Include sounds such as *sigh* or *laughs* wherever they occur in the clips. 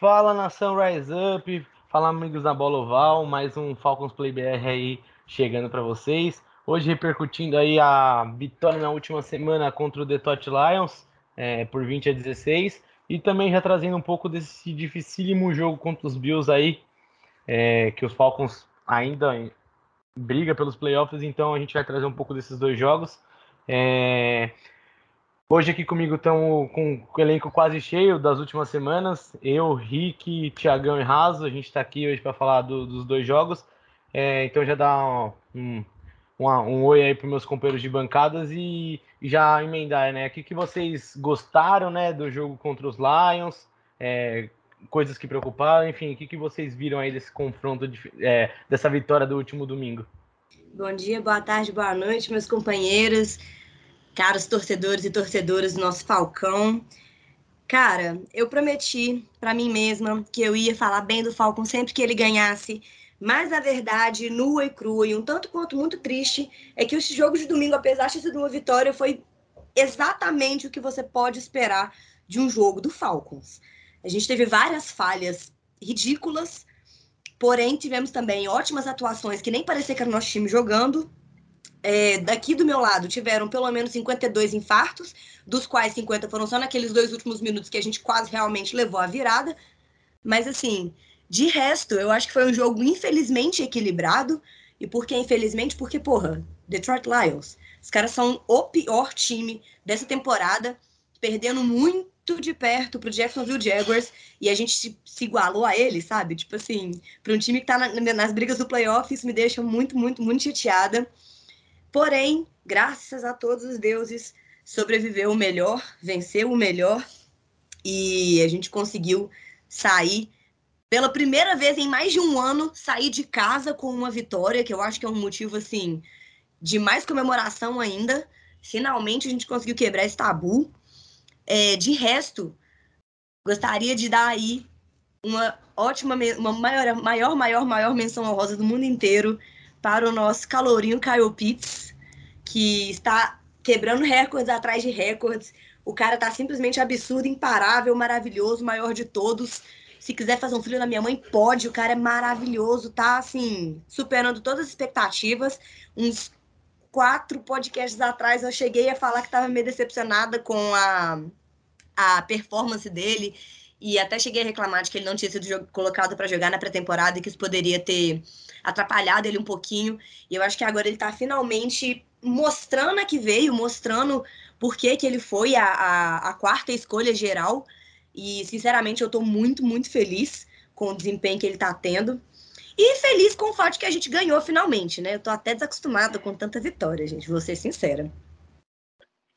Fala nação Rise Up, fala amigos da Bola Oval, mais um Falcons Play BR aí chegando para vocês. Hoje repercutindo aí a vitória na última semana contra o Detroit Lions é, por 20 a 16 e também já trazendo um pouco desse dificílimo jogo contra os Bills aí, é, que os Falcons ainda briga pelos playoffs, então a gente vai trazer um pouco desses dois jogos. É, Hoje aqui comigo estamos com o elenco quase cheio das últimas semanas. Eu, Rick, Tiagão e Raso. A gente está aqui hoje para falar do, dos dois jogos. É, então já dá um, um, um oi aí para meus companheiros de bancadas e, e já emendar, né? O que, que vocês gostaram né, do jogo contra os Lions? É, coisas que preocuparam, enfim, o que, que vocês viram aí desse confronto, de, é, dessa vitória do último domingo? Bom dia, boa tarde, boa noite, meus companheiros caros torcedores e torcedoras do nosso Falcão. Cara, eu prometi para mim mesma que eu ia falar bem do Falcão sempre que ele ganhasse, mas a verdade, nua e crua, e um tanto quanto muito triste, é que esse jogo de domingo, apesar de ter sido uma vitória, foi exatamente o que você pode esperar de um jogo do Falcons. A gente teve várias falhas ridículas, porém tivemos também ótimas atuações que nem parecia que era o nosso time jogando, é, daqui do meu lado tiveram pelo menos 52 infartos, dos quais 50 foram só naqueles dois últimos minutos que a gente quase realmente levou a virada. Mas assim, de resto, eu acho que foi um jogo infelizmente equilibrado. E por que infelizmente? Porque, porra, Detroit Lions. Os caras são o pior time dessa temporada, perdendo muito de perto pro Jacksonville Jaguars e a gente se, igualou a eles, sabe? Tipo assim, para um time que tá na, nas brigas do playoff, isso me deixa muito, muito, muito chateada. Porém, graças a todos os deuses, sobreviveu o melhor, venceu o melhor e a gente conseguiu sair pela primeira vez em mais de um ano, sair de casa com uma vitória, que eu acho que é um motivo assim de mais comemoração ainda. Finalmente a gente conseguiu quebrar esse tabu. É, de resto, gostaria de dar aí uma ótima, uma maior, maior, maior, maior menção honrosa do mundo inteiro para o nosso calorinho Kyle Pitts, que está quebrando recordes atrás de recordes. O cara tá simplesmente absurdo, imparável, maravilhoso, maior de todos. Se quiser fazer um filho na minha mãe, pode. O cara é maravilhoso, tá assim, superando todas as expectativas. Uns quatro podcasts atrás eu cheguei a falar que estava meio decepcionada com a, a performance dele e até cheguei a reclamar de que ele não tinha sido colocado para jogar na pré-temporada e que isso poderia ter atrapalhado ele um pouquinho. E eu acho que agora ele está finalmente mostrando a que veio, mostrando por que, que ele foi a, a, a quarta escolha geral. E, sinceramente, eu estou muito, muito feliz com o desempenho que ele está tendo. E feliz com o fato que a gente ganhou finalmente, né? Eu tô até desacostumada com tanta vitória, gente, vou ser sincera.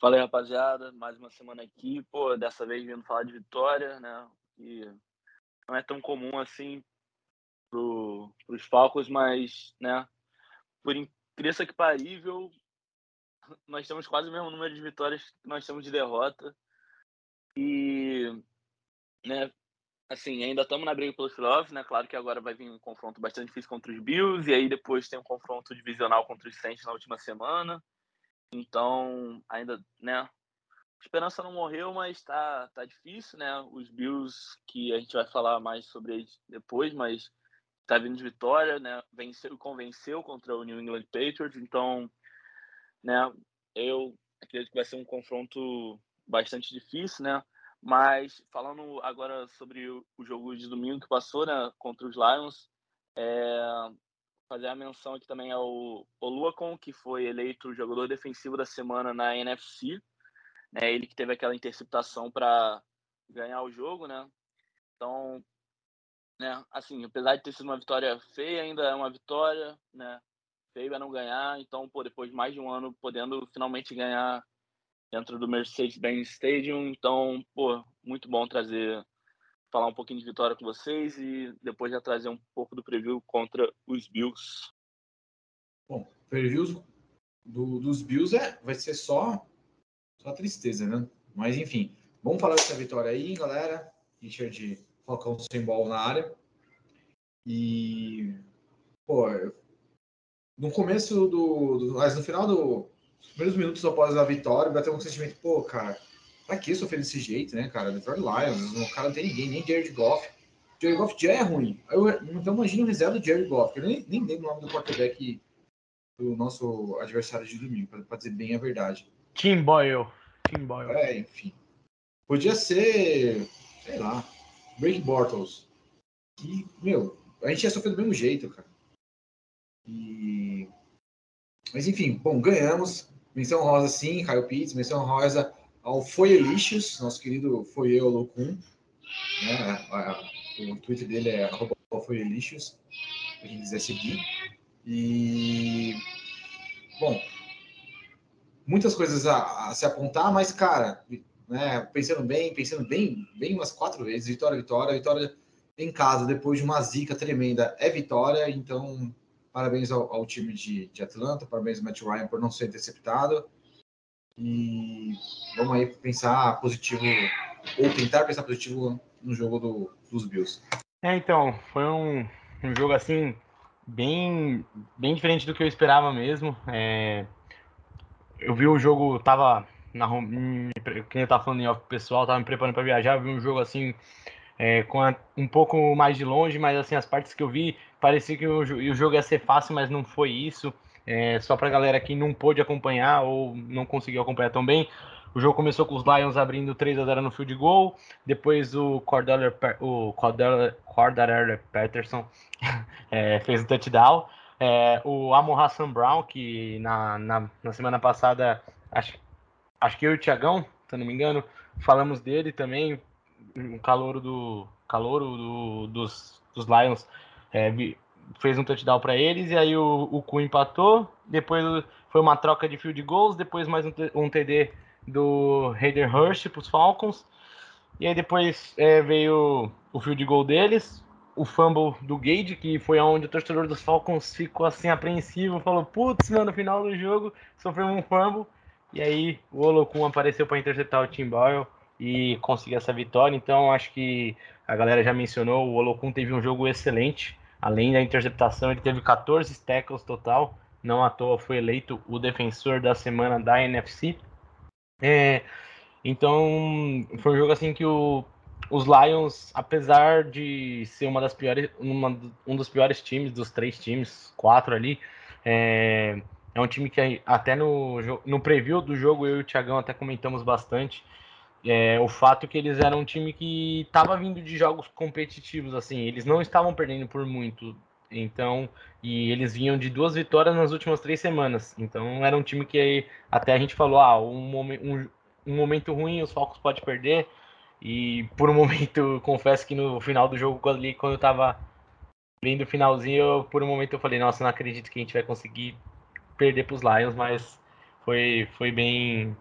Fala aí, rapaziada. Mais uma semana aqui. Pô, dessa vez vindo falar de vitória, né? E não é tão comum assim pro, pros Falcons, mas, né? Por incrível que parível, nós temos quase o mesmo número de vitórias que nós temos de derrota. E, né? Assim, ainda estamos na briga pelos playoffs, né? Claro que agora vai vir um confronto bastante difícil contra os Bills, e aí depois tem um confronto divisional contra os Saints na última semana. Então, ainda, né? A esperança não morreu, mas tá, tá difícil, né? Os Bills, que a gente vai falar mais sobre eles depois, mas tá vindo de vitória, né? Venceu, convenceu contra o New England Patriots, então, né? Eu acredito que vai ser um confronto bastante difícil, né? Mas falando agora sobre o jogo de domingo que passou, né, contra os Lions, é, fazer a menção aqui também ao Oluacon, que foi eleito jogador defensivo da semana na NFC. Né? Ele que teve aquela interceptação para ganhar o jogo, né? Então, né, assim, apesar de ter sido uma vitória feia, ainda é uma vitória, né? Feio é não ganhar, então, pô, depois de mais de um ano podendo finalmente ganhar dentro do Mercedes-Benz Stadium. Então, pô, muito bom trazer, falar um pouquinho de vitória com vocês e depois já trazer um pouco do preview contra os Bills. Bom, previews do, dos Bills é, vai ser só, só tristeza, né? Mas enfim, vamos falar dessa vitória aí, galera. Richard Falcão sem bola na área. E, pô, no começo do, do. Mas no final do. primeiros minutos após a vitória, bateu um sentimento, pô, cara, pra que sofrer desse jeito, né, cara? Detroit Lions, o cara não tem ninguém, nem Jared Goff. Jared Goff já é ruim. Eu, então imagina o reserva do Jared Goff, que eu nem, nem lembro o nome do quarterback do nosso adversário de domingo, para dizer bem a verdade. Tim Boyle. Tim Boyle. É, enfim. Podia ser, sei lá, Break Bortles. Que, meu, a gente ia sofrer do mesmo jeito, cara. E... Mas enfim, bom, ganhamos. Menção rosa sim, Caio Pitts. Menção rosa ao Foielicious, nosso querido Foiel Locum. Né? O Twitter dele é Foielicious, pra quem quiser seguir. E, bom, muitas coisas a, a, se apontar, mas, cara, né, pensando bem, pensando bem, bem umas quatro vezes, vitória, vitória, vitória em casa, depois de uma zica tremenda, é vitória, então, parabéns ao, ao time de, de, Atlanta, parabéns ao Matt Ryan por não ser interceptado, e vamos aí pensar positivo, ou tentar pensar positivo no jogo do, dos Bills. É, então, foi um, um jogo assim, bem, bem diferente do que eu esperava mesmo. É, eu vi o jogo, tava na quem eu tava falando em off pessoal, tava me preparando para viajar, eu vi um jogo assim é, com a, um pouco mais de longe, mas assim as partes que eu vi parecia que o, o jogo ia ser fácil, mas não foi isso. É, só para galera que não pôde acompanhar ou não conseguiu acompanhar tão bem, o jogo começou com os Lions abrindo 3 a 0 no field goal. Depois o Cordell Cordell Patterson *laughs* é, fez o touchdown. É, o Amon Hassan Brown, que na, na, na, semana passada, acho, acho que eu e o Tiagão, se não me engano, falamos dele também. Um calouro do calouro do, dos, dos Lions é, fez um touchdown para eles e aí o, o Cu empatou. Depois foi uma troca de field goals, depois mais um, um TD do Hayden Hurst para os Falcons. E aí depois é, veio o field goal deles, o fumble do Gage, que foi onde o torcedor dos Falcons ficou assim apreensivo, falou: "Putz, mano, no final do jogo sofreu um fumble". E aí o Olokun apareceu para interceptar o Tim Boyle e conseguir essa vitória. Então acho que a galera já mencionou, o Olokun teve um jogo excelente. Além da interceptação, ele teve 14 tackles total. Não à toa foi eleito o defensor da semana da NFC. É, então, foi um jogo assim que o, os Lions, apesar de ser uma das piores, uma, um dos piores times dos três times, quatro ali, é, é um time que até no, no preview do jogo eu e o Thiagão até comentamos bastante. É, o fato que eles eram um time que estava vindo de jogos competitivos, assim, eles não estavam perdendo por muito. Então, e eles vinham de duas vitórias nas últimas três semanas. Então, era um time que até a gente falou: ah, um, momento, um, um momento ruim, os Falcons podem perder. E por um *laughs* momento, confesso que no final do jogo, ali, quando eu tava vendo o finalzinho, eu, por um momento eu falei: nossa, não acredito que a gente vai conseguir perder para os Lions, mas foi, foi bem.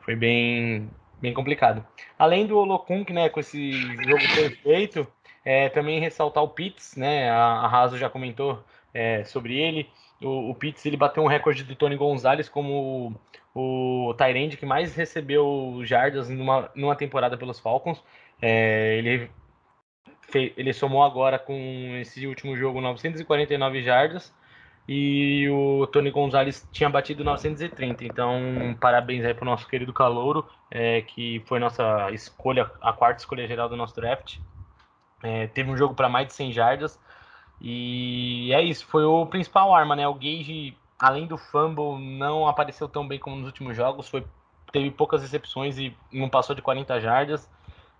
Foi bem, bem complicado. Além do Olokunk, né, com esse jogo perfeito, é, também ressaltar o Pitts, né? A, Raso já comentou é, sobre ele. O, o Pitts ele bateu um recorde do Tony Gonzalez como o, o Tyrande que mais recebeu jardas numa, numa temporada pelos Falcons. É, ele, ele somou agora com esse último jogo 949 jardas e o Tony Gonzalez tinha batido 930. Então, parabéns aí para o nosso querido Calouro, é, que foi nossa escolha, a quarta escolha geral do nosso draft. É, teve um jogo para mais de 100 jardas. E é isso, foi o principal arma, né? O Gage, além do fumble, não apareceu tão bem como nos últimos jogos. Foi, teve poucas recepções e não passou de 40 jardas.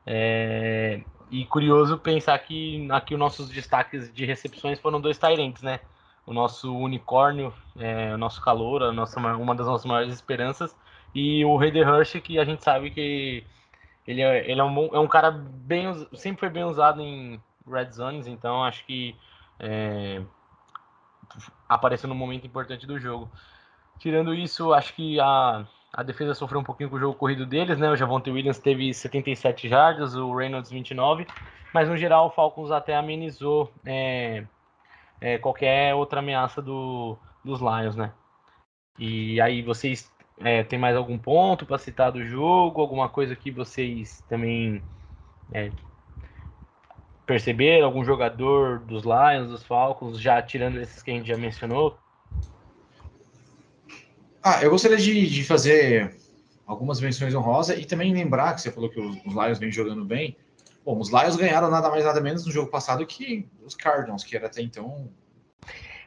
É, e curioso pensar que aqui os nossos destaques de recepções foram dois Tyrants, né? O nosso unicórnio, é, o nosso calor, a nossa, uma das nossas maiores esperanças, e o Hayden Hurst, que a gente sabe que ele é, ele é, um, é um cara bem. Sempre foi bem usado em Red Zones, então acho que é, apareceu num momento importante do jogo. Tirando isso, acho que a, A defesa sofreu um pouquinho com o jogo corrido deles, né? O Javonte Williams teve 77 jardas, o Reynolds 29, mas no geral o Falcons até amenizou é, é, qualquer outra ameaça do, dos Lions, né? E aí vocês é, tem mais algum ponto para citar do jogo? Alguma coisa que vocês também é, perceberam? Algum jogador dos Lions, dos Falcons, já tirando esses que a gente já mencionou? Ah, eu gostaria de, de fazer algumas menções honrosas e também lembrar que você falou que os, os Lions vêm jogando bem. Bom, os Lions ganharam nada mais nada menos no jogo passado que os Cardinals, que era até então.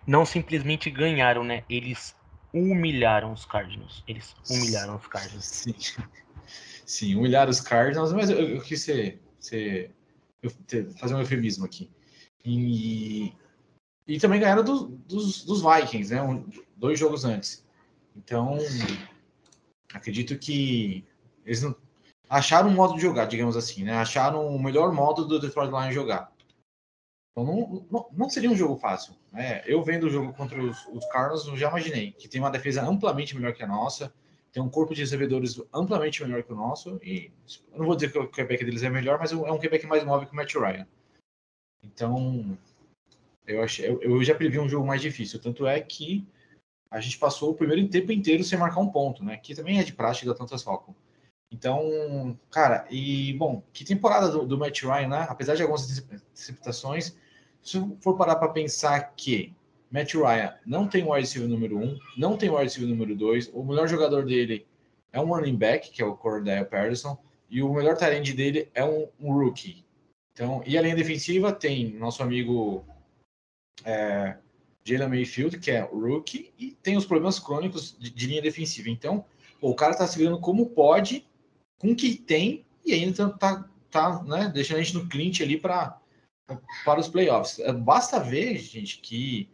Não simplesmente ganharam, né? Eles humilharam os Cardinals. Eles humilharam os Cardinals. Sim, Sim humilharam os Cardinals, mas eu, eu quis ser, ser eu, fazer um eufemismo aqui. E, e também ganharam do, dos, dos Vikings, né? Um, dois jogos antes. Então, acredito que eles não, acharam um modo de jogar, digamos assim, né? Acharam o melhor modo do Detroit Lions jogar. Então não, não, não, seria um jogo fácil. Né? Eu vendo o jogo contra os, os Cardinals, eu já imaginei que tem uma defesa amplamente melhor que a nossa, tem um corpo de recebedores amplamente melhor que o nosso, e eu não vou dizer que o Quebec deles é melhor, mas é um Quebec mais móvel que o Matt Ryan. Então, eu, achei, eu, eu já previ um jogo mais difícil. Tanto é que a gente passou o primeiro tempo inteiro sem marcar um ponto, né? Que também é de prática da Tantas Falcon. Então, cara, e bom, que temporada do, do Matt Ryan, né? Apesar de algumas interceptações, se for parar para pensar que Matt Ryan não tem o receiver número 1, um, não tem o receiver número 2, o melhor jogador dele é um running back, que é o Cordell Patterson, e o melhor talento dele é um, um, rookie. Então, e a linha defensiva tem nosso amigo é, Jalen Mayfield, que é rookie, e tem os problemas crônicos de, de linha defensiva. Então, o cara tá se virando como pode, com o que tem, e ainda tá, tá né, deixando a gente no cliente ali para para os playoffs. É, basta ver, gente, que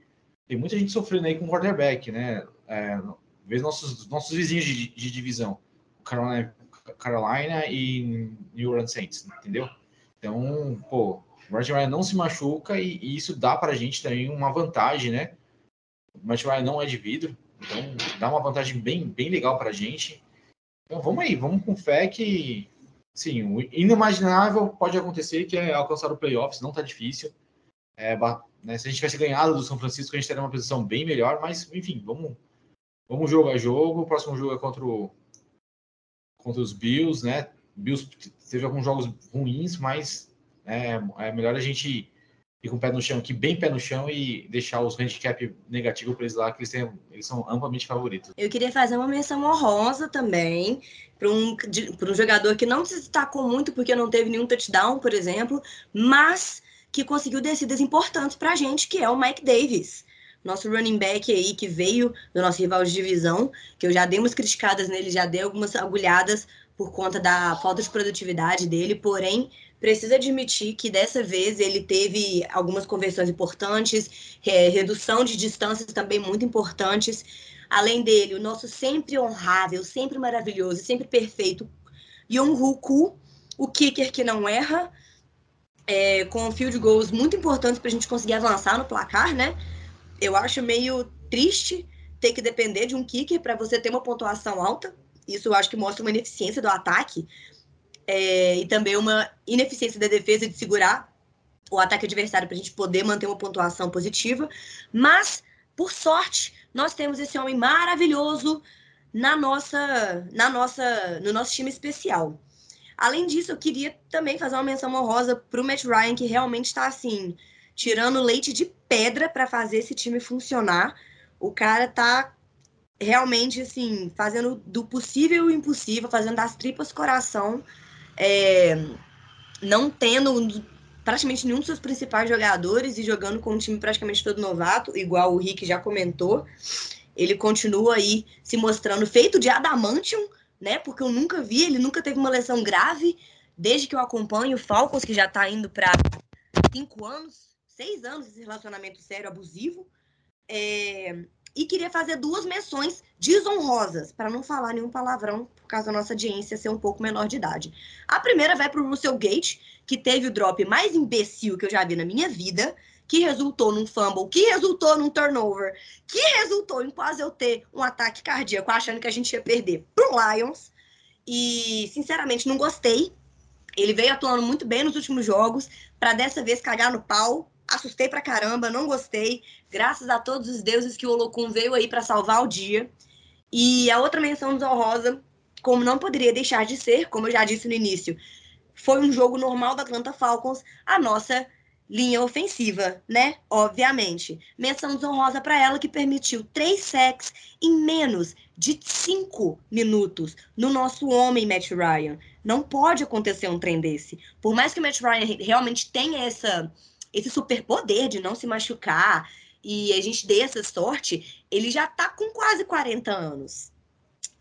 tem muita gente sofrendo aí com quarterback, né? É, vê nossos, nossos vizinhos de, de divisão, Carolina, Carolina e New Orleans Saints, entendeu? Então, pô, Martin Ryan não se machuca e, e isso dá para a gente também uma vantagem, né? Martin Ryan não é de vidro, então dá uma vantagem bem, bem legal para a gente. Então vamos aí, vamos com fé que sim, o inimaginável pode acontecer, que é alcançar o playoffs, não tá difícil. É, né, se a gente tivesse ganhado do São Francisco, a gente teria uma posição bem melhor, mas enfim, vamos, vamos jogo a jogo. O próximo jogo é contra, o, contra os Bills, né? Bills teve alguns jogos ruins, mas é, é melhor a gente ir com o pé no chão aqui, bem pé no chão e deixar os handicap negativos para eles lá, que eles, têm, eles são amplamente favoritos. Eu queria fazer uma menção honrosa também para um, um jogador que não se destacou muito porque não teve nenhum touchdown, por exemplo, mas que conseguiu descidas importantes para a gente, que é o Mike Davis. Nosso running back aí que veio do nosso rival de divisão, que eu já dei umas criticadas nele, já dei algumas agulhadas por conta da falta de produtividade dele, porém precisa admitir que dessa vez ele teve algumas conversões importantes, é, redução de distâncias também muito importantes. Além dele, o nosso sempre honrável, sempre maravilhoso, sempre perfeito Yong-Hoo o kicker que não erra, é, com field goals muito importantes para a gente conseguir avançar no placar, né? Eu acho meio triste ter que depender de um kicker para você ter uma pontuação alta. Isso eu acho que mostra uma ineficiência do ataque, é, e também uma ineficiência da defesa de segurar o ataque adversário para a gente poder manter uma pontuação positiva. Mas, por sorte, nós temos esse homem maravilhoso na nossa, na nossa, no nosso time especial. Além disso, eu queria também fazer uma menção honrosa para o Matt Ryan, que realmente está assim, tirando leite de pedra para fazer esse time funcionar. O cara tá realmente assim, fazendo do possível e o impossível, fazendo das tripas coração é, não tendo praticamente nenhum dos seus principais jogadores e jogando com um time praticamente todo novato, igual o Rick já comentou. Ele continua aí se mostrando feito de adamantium, né? Porque eu nunca vi, ele nunca teve uma lesão grave desde que eu acompanho o Falcons, que já está indo para cinco anos, seis anos esse relacionamento sério abusivo. É, e queria fazer duas menções desonrosas, para não falar nenhum palavrão, por causa da nossa audiência ser um pouco menor de idade. A primeira vai para o Russell Gate, que teve o drop mais imbecil que eu já vi na minha vida, que resultou num fumble, que resultou num turnover, que resultou em quase eu ter um ataque cardíaco achando que a gente ia perder pro Lions. E, sinceramente, não gostei. Ele veio atuando muito bem nos últimos jogos, para dessa vez cagar no pau. Assustei pra caramba, não gostei. Graças a todos os deuses que o Olocum veio aí para salvar o dia. E a outra menção desonrosa, como não poderia deixar de ser, como eu já disse no início, foi um jogo normal da Atlanta Falcons, a nossa linha ofensiva, né? Obviamente. Menção desonrosa para ela que permitiu três sacks em menos de cinco minutos no nosso homem Matt Ryan. Não pode acontecer um trem desse. Por mais que o Matt Ryan realmente tenha essa, esse superpoder de não se machucar e a gente dê essa sorte, ele já tá com quase 40 anos.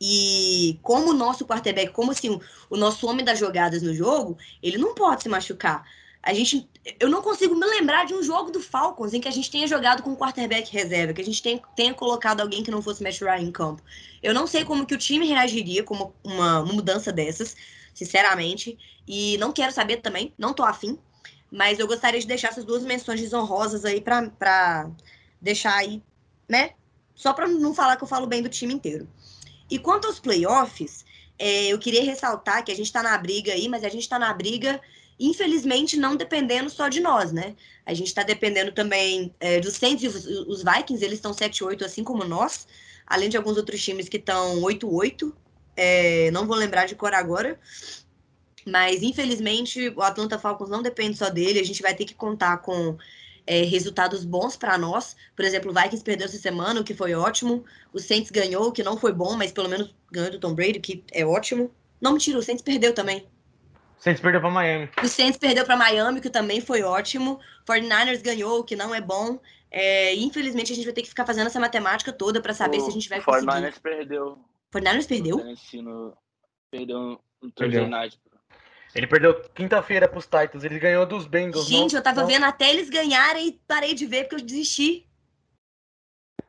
E como o nosso quarterback, como assim, o, o nosso homem das jogadas no jogo, ele não pode se machucar. A gente, eu não consigo me lembrar de um jogo do Falcons em que a gente tenha jogado com um quarterback reserva, que a gente tenha, tenha colocado alguém que não fosse Matt Ryan em campo. Eu não sei como que o time reagiria com uma, uma mudança dessas, sinceramente, e não quero saber também, não tô afim, mas eu gostaria de deixar essas duas menções desonrosas aí pra deixar aí, né? Só pra não falar que eu falo bem do time inteiro. E quanto aos playoffs, é, eu queria ressaltar que a gente está na briga aí, mas a gente está na briga, infelizmente, não dependendo só de nós, né? A gente está dependendo também é, dos Saints e os, os Vikings, eles estão 7-8, assim como nós, além de alguns outros times que estão 8-8. É, não vou lembrar de cor agora. Mas, infelizmente, o Atlanta Falcons não depende só dele. A gente vai ter que contar com é, resultados bons para nós. Por exemplo, o Vikings perdeu essa semana, o que foi ótimo. O Saints ganhou, o que não foi bom, mas pelo menos ganhou do Tom Brady, que é ótimo. Não, mentira, o Saints perdeu também. O Saints perdeu para Miami. O Saints perdeu para Miami, que também foi ótimo. O 49ers ganhou, o que não é bom. É, infelizmente, a gente vai ter que ficar fazendo essa matemática toda para saber o, se a gente vai o conseguir. 49ers perdeu. O 49ers perdeu? No, perdeu no Perdeu. Thursday Night. Ele perdeu quinta-feira pros Titans, ele ganhou dos Bengals. Gente, não, eu tava não, vendo até eles ganharem e parei de ver porque eu desisti.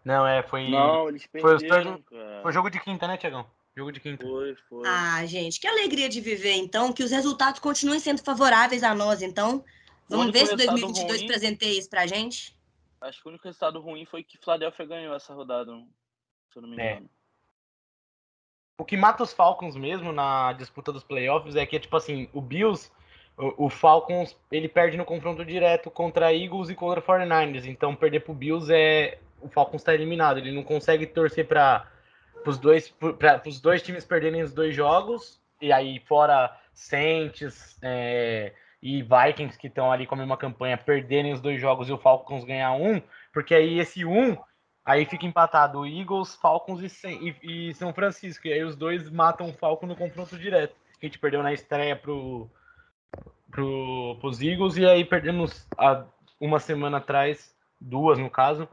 Não, é, foi. Não, eles Foi os perderam, Thursday- cara. Foi jogo de quinta, né, Tiagão? Jogo de quinta. Foi, foi. Ah, gente, que alegria de viver, então. Que os resultados continuem sendo favoráveis a nós, então. O Vamos ver se resultado 2022 ruim- presenteia isso pra gente. Acho que o único resultado ruim foi que Philadelphia ganhou essa rodada, se eu não me É. O que mata os Falcons mesmo na disputa dos playoffs é que, tipo assim, o Bills, o, o Falcons, ele perde no confronto direto contra Eagles e contra 49ers. Então, perder pro Bills é. O Falcons tá eliminado. Ele não consegue torcer para os dois, pra, dois times perderem os dois jogos. E aí, fora Saints é, e Vikings, que estão ali com a mesma campanha, perderem os dois jogos e o Falcons ganhar um. Porque aí, esse um Aí fica empatado Eagles, Falcons e, e- São Francisco. E aí os dois matam o Falcon no confronto direto. A gente perdeu na estreia pro, pro, pros Eagles e aí perdemos há uma semana atrás, duas no caso.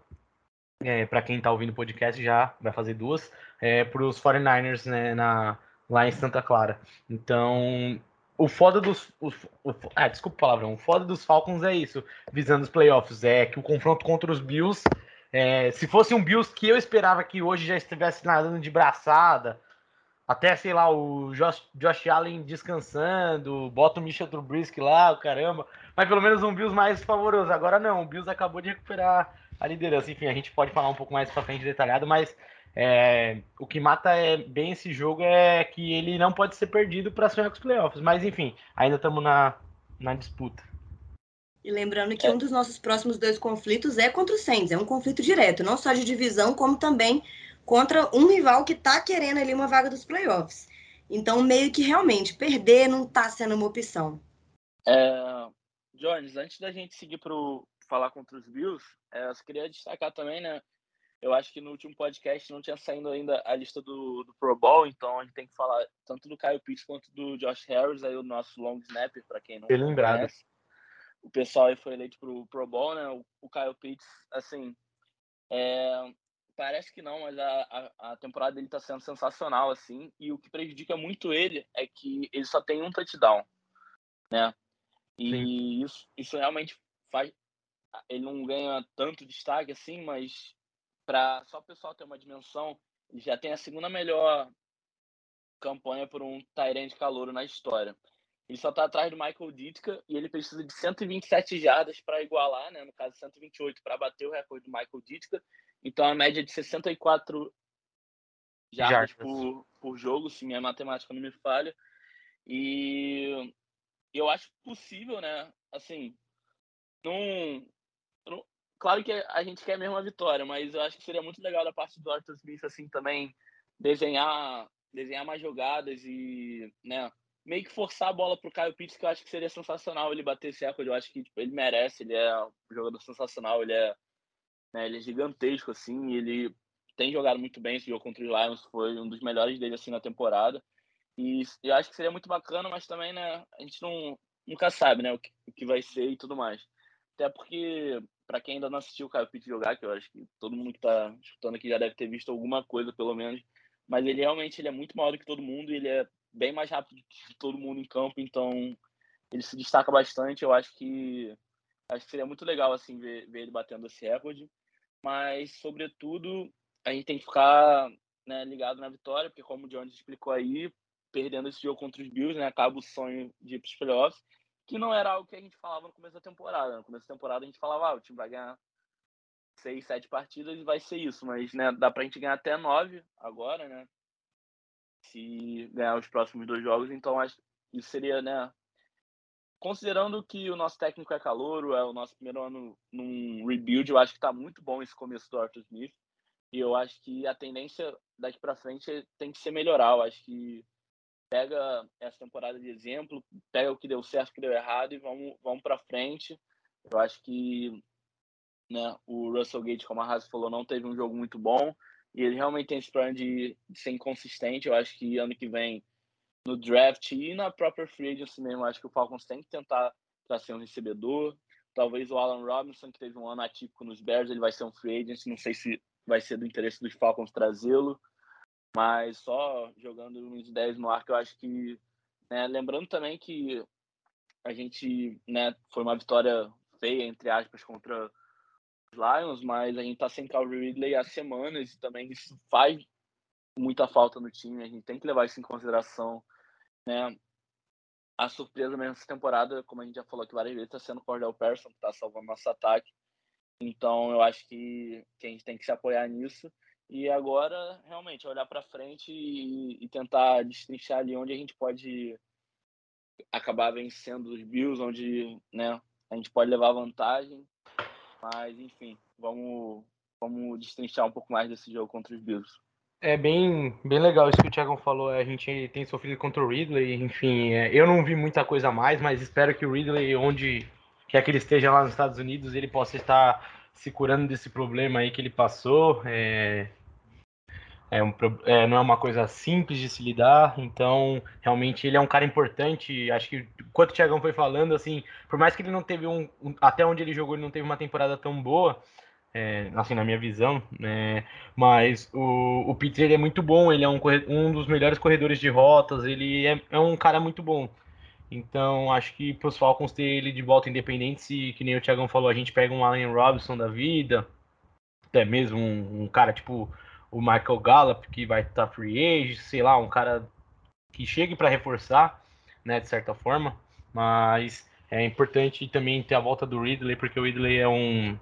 É, para quem tá ouvindo o podcast já vai fazer duas. É, pros 49ers né, na, lá em Santa Clara. Então, o foda dos. O, o- ah, desculpa o palavrão. O foda dos Falcons é isso, visando os playoffs. É que o confronto contra os Bills é, se fosse um Bills que eu esperava que hoje já estivesse nadando de braçada, até, sei lá, o Josh, Josh Allen descansando, bota o Michel Trubisky lá, caramba, mas pelo menos um Bills mais favoroso. Agora não, o Bills acabou de recuperar a liderança. Enfim, a gente pode falar um pouco mais pra frente detalhado, mas é, o que mata é, bem esse jogo é que ele não pode ser perdido para sonhar com os playoffs. Mas enfim, ainda estamos na, na disputa. E lembrando que um dos nossos próximos dois conflitos é contra o Saints, é um conflito direto, não só de divisão, como também contra um rival que tá querendo ali uma vaga dos playoffs. Então, meio que realmente, perder não tá sendo uma opção. É, Jones, antes da gente seguir para falar contra os Bills, é, eu só queria destacar também, né? Eu acho que no último podcast não tinha saído ainda a lista do, do Pro Bowl, então a gente tem que falar tanto do Kyle Pitts quanto do Josh Harris, aí o nosso long snapper, para quem não Bem lembrado. O pessoal aí foi eleito pro Pro Bowl, né? O, o Kyle Pitts, assim, é, parece que não, mas a, a, a temporada dele tá sendo sensacional, assim, e o que prejudica muito ele é que ele só tem um touchdown, né? E isso, isso realmente faz. Ele não ganha tanto destaque assim, mas para só o pessoal ter uma dimensão, ele já tem a segunda melhor campanha por um Tyrant calouro na história. Ele só está atrás do Michael Ditka e ele precisa de 127 jardas para igualar, né? No caso, 128 para bater o recorde do Michael Ditka. Então, a média de 64 jardas, jardas. Por, por jogo, se minha matemática não me falha. E eu acho possível, né? Assim, não, não, claro que a gente quer mesmo a vitória, mas eu acho que seria muito legal da parte do Arthur Smith assim também desenhar desenhar mais jogadas e, né, meio que forçar a bola pro Caio Pitts, que eu acho que seria sensacional ele bater esse recorde. Eu acho que tipo, ele merece, ele é um jogador sensacional, ele é, né, ele é gigantesco, assim, ele tem jogado muito bem esse jogo contra os Lions, foi um dos melhores dele, assim, na temporada. E eu acho que seria muito bacana, mas também, né, a gente não, nunca sabe, né, o que, o que vai ser e tudo mais. Até porque, para quem ainda não assistiu o Caio Pitts jogar, que eu acho que todo mundo que tá escutando aqui já deve ter visto alguma coisa, pelo menos, mas ele realmente ele é muito maior do que todo mundo, ele é bem mais rápido que todo mundo em campo, então ele se destaca bastante. Eu acho que acho que seria muito legal assim ver, ver ele batendo esse recorde, mas sobretudo a gente tem que ficar né, ligado na vitória, porque como o Jones explicou aí, perdendo esse jogo contra os Bills, né, acaba o sonho de ir para os playoffs, que não era algo que a gente falava no começo da temporada. No começo da temporada a gente falava, ah, o time vai ganhar seis, sete partidas e vai ser isso, mas né, dá para a gente ganhar até nove agora, né? Se ganhar os próximos dois jogos, então acho isso seria, né? Considerando que o nosso técnico é calouro, é o nosso primeiro ano num rebuild, eu acho que está muito bom esse começo do Arthur Smith. E eu acho que a tendência daqui para frente tem que ser melhorar. Eu acho que pega essa temporada de exemplo, pega o que deu certo, o que deu errado e vamos, vamos para frente. Eu acho que né, o Russell Gate, como a Haas falou, não teve um jogo muito bom e ele realmente tem esse plano de, de ser inconsistente. Eu acho que ano que vem, no draft e na própria free agency mesmo, acho que o Falcons tem que tentar trazer um recebedor. Talvez o Alan Robinson, que teve um ano atípico nos Bears, ele vai ser um free agent. Não sei se vai ser do interesse dos Falcons trazê-lo, mas só jogando uns 10 no ar, que eu acho que. Né, lembrando também que a gente né, foi uma vitória feia, entre aspas, contra Lions, mas a gente tá sem Calvin Ridley há semanas e também isso faz muita falta no time, a gente tem que levar isso em consideração. Né? A surpresa mesmo essa temporada, como a gente já falou aqui várias vezes, está sendo o Cordell Persson, que está salvando nosso ataque. Então eu acho que, que a gente tem que se apoiar nisso. E agora, realmente, olhar para frente e, e, tentar destrinchar ali onde a gente pode acabar vencendo os Bills, onde né, a gente pode levar vantagem. Mas, enfim, vamos, vamos destrinchar um pouco mais desse jogo contra os Bills. É bem, bem legal isso que o Thiago falou. A gente tem sofrido contra o Ridley, enfim, é, eu não vi muita coisa a mais, mas espero que o Ridley, onde quer que ele esteja lá nos Estados Unidos, ele possa estar se curando desse problema aí que ele passou. É, é um, é, não é uma coisa simples de se lidar, então realmente ele é um cara importante. Acho que enquanto o Thiagão foi falando, assim, por mais que ele não teve um, um até onde ele jogou, ele não teve uma temporada tão boa, é, assim, na minha visão, né? Mas o, o Peter é muito bom, ele é um, um dos melhores corredores de rotas, ele é, é um cara muito bom. Então, acho que para os Falcons ter ele de volta independente, se, que nem o Thiagão falou, a gente pega um Allen Robinson da vida, até mesmo um, um cara tipo o Michael Gallup, que vai estar tá free agent, sei lá, um cara que chegue para reforçar, né, de certa forma. Mas é importante também ter a volta do Ridley, porque o Ridley é um.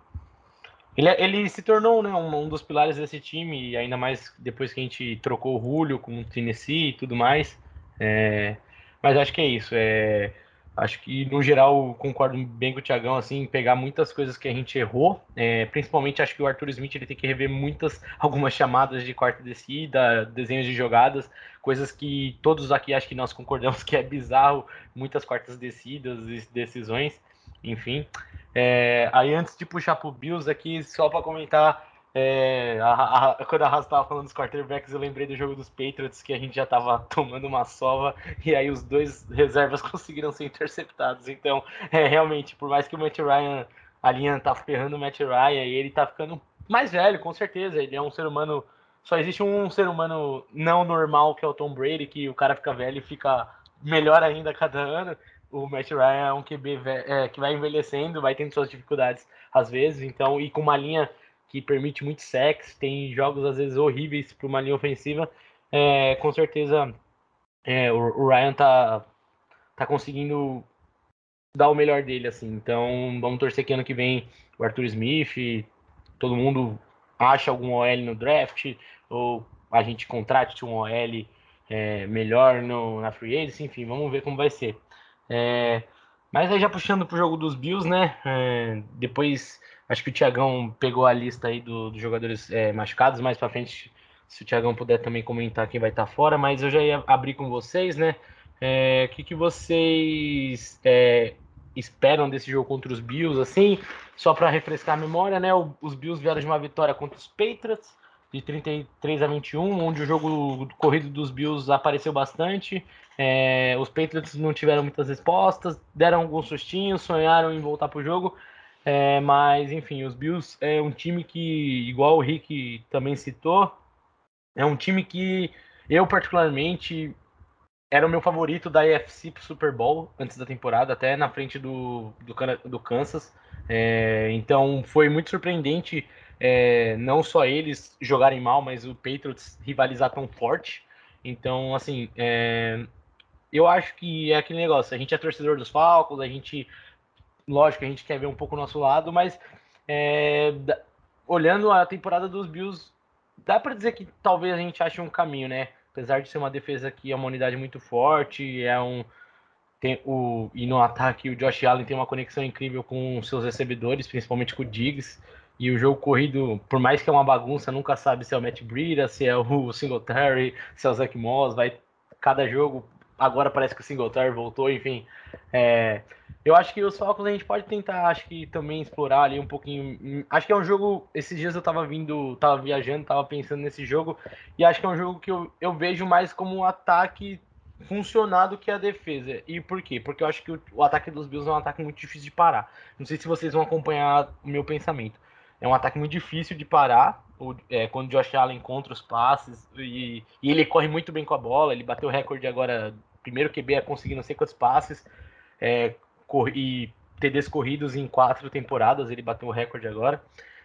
Ele, é, ele se tornou né, um, um, dos pilares desse time, ainda mais depois que a gente trocou o Julio com o Tennessee e tudo mais. É... Mas acho que é isso. É Acho que, no geral, concordo bem com o Thiagão, assim, pegar muitas coisas que a gente errou. É, principalmente, acho que o Arthur Smith ele tem que rever muitas, *laughs* algumas chamadas de quarta descida, desenhos de jogadas, coisas que todos aqui acho que nós concordamos que é bizarro, muitas quartas descidas e decisões, enfim. É, aí, antes de puxar pro Bills aqui, só para comentar é, a, a, quando a Raça tava falando dos quarterbacks, eu lembrei do jogo dos Patriots, que a gente já tava *laughs* tomando uma sova, e aí os dois reservas *laughs* conseguiram ser interceptados. Então, é, realmente, por mais que o Matt Ryan, a linha tá ferrando o Matt Ryan, e ele tá ficando mais velho, com certeza. Ele é um ser humano. Só existe um ser humano não normal, que é o Tom Brady, que o cara fica velho e fica melhor ainda a cada ano. O Matt Ryan é um QB é, que vai envelhecendo, vai tendo suas dificuldades às vezes, então, e com uma linha que permite muito sexo, tem jogos às vezes horríveis para uma linha ofensiva. É, com certeza é, o, o, Ryan tá, tá conseguindo dar o melhor dele, assim. Então, vamos torcer que ano que vem o Arthur Smith, todo mundo acha algum OL no draft, ou a gente contrate um OL é, melhor no, na Free Agency, enfim, vamos ver como vai ser. É, mas aí já puxando pro jogo dos Bills, né? É, depois acho que o Thiagão pegou a lista aí do, dos jogadores é, machucados, mais para frente, se o Thiagão puder também comentar quem vai estar tá fora, mas eu já ia abrir com vocês, né? É, o que, que vocês é, esperam desse jogo contra os Bills, assim, só para refrescar a memória, né? Os Bills vieram de uma vitória contra os Patriots de 33 a 21, onde o jogo corrido dos Bills apareceu bastante. É, os Patriots não tiveram muitas respostas, deram alguns sustinhos, sonharam em voltar para o jogo. É, mas, enfim, os Bills é um time que, igual o Rick também citou, é um time que eu, particularmente, era o meu favorito da AFC pro Super Bowl antes da temporada, até na frente do, do, do Kansas. É, então foi muito surpreendente é, não só eles jogarem mal, mas o Patriots rivalizar tão forte. Então, assim, é, eu acho que é aquele negócio. A gente é torcedor dos Falcons, a gente, lógico, a gente quer ver um pouco o nosso lado, mas é, olhando a temporada dos Bills, dá para dizer que talvez a gente ache um caminho, né? Apesar de ser uma defesa que é uma unidade muito forte, é um tem o e no ataque o Josh Allen tem uma conexão incrível com seus recebedores, principalmente com o Diggs. E o jogo corrido, por mais que é uma bagunça, nunca sabe se é o Matt Breida, se é o Singletary, se é o Zach Moss, vai cada jogo. Agora parece que o Singletary voltou, enfim. É, eu acho que os Falcons a gente pode tentar, acho que também explorar ali um pouquinho. Acho que é um jogo. Esses dias eu tava vindo, tava viajando, tava pensando nesse jogo, e acho que é um jogo que eu, eu vejo mais como um ataque funcionar do que a defesa. E por quê? Porque eu acho que o, o ataque dos Bills é um ataque muito difícil de parar. Não sei se vocês vão acompanhar o meu pensamento é um ataque muito difícil de parar. É, quando o Josh Allen encontra os passes e, e, ele corre muito bem com a bola. Ele bateu o recorde agora, primeiro QB a conseguir não sei quantos passes é, e TDs corridos em quatro temporadas. Ele bateu o recorde agora.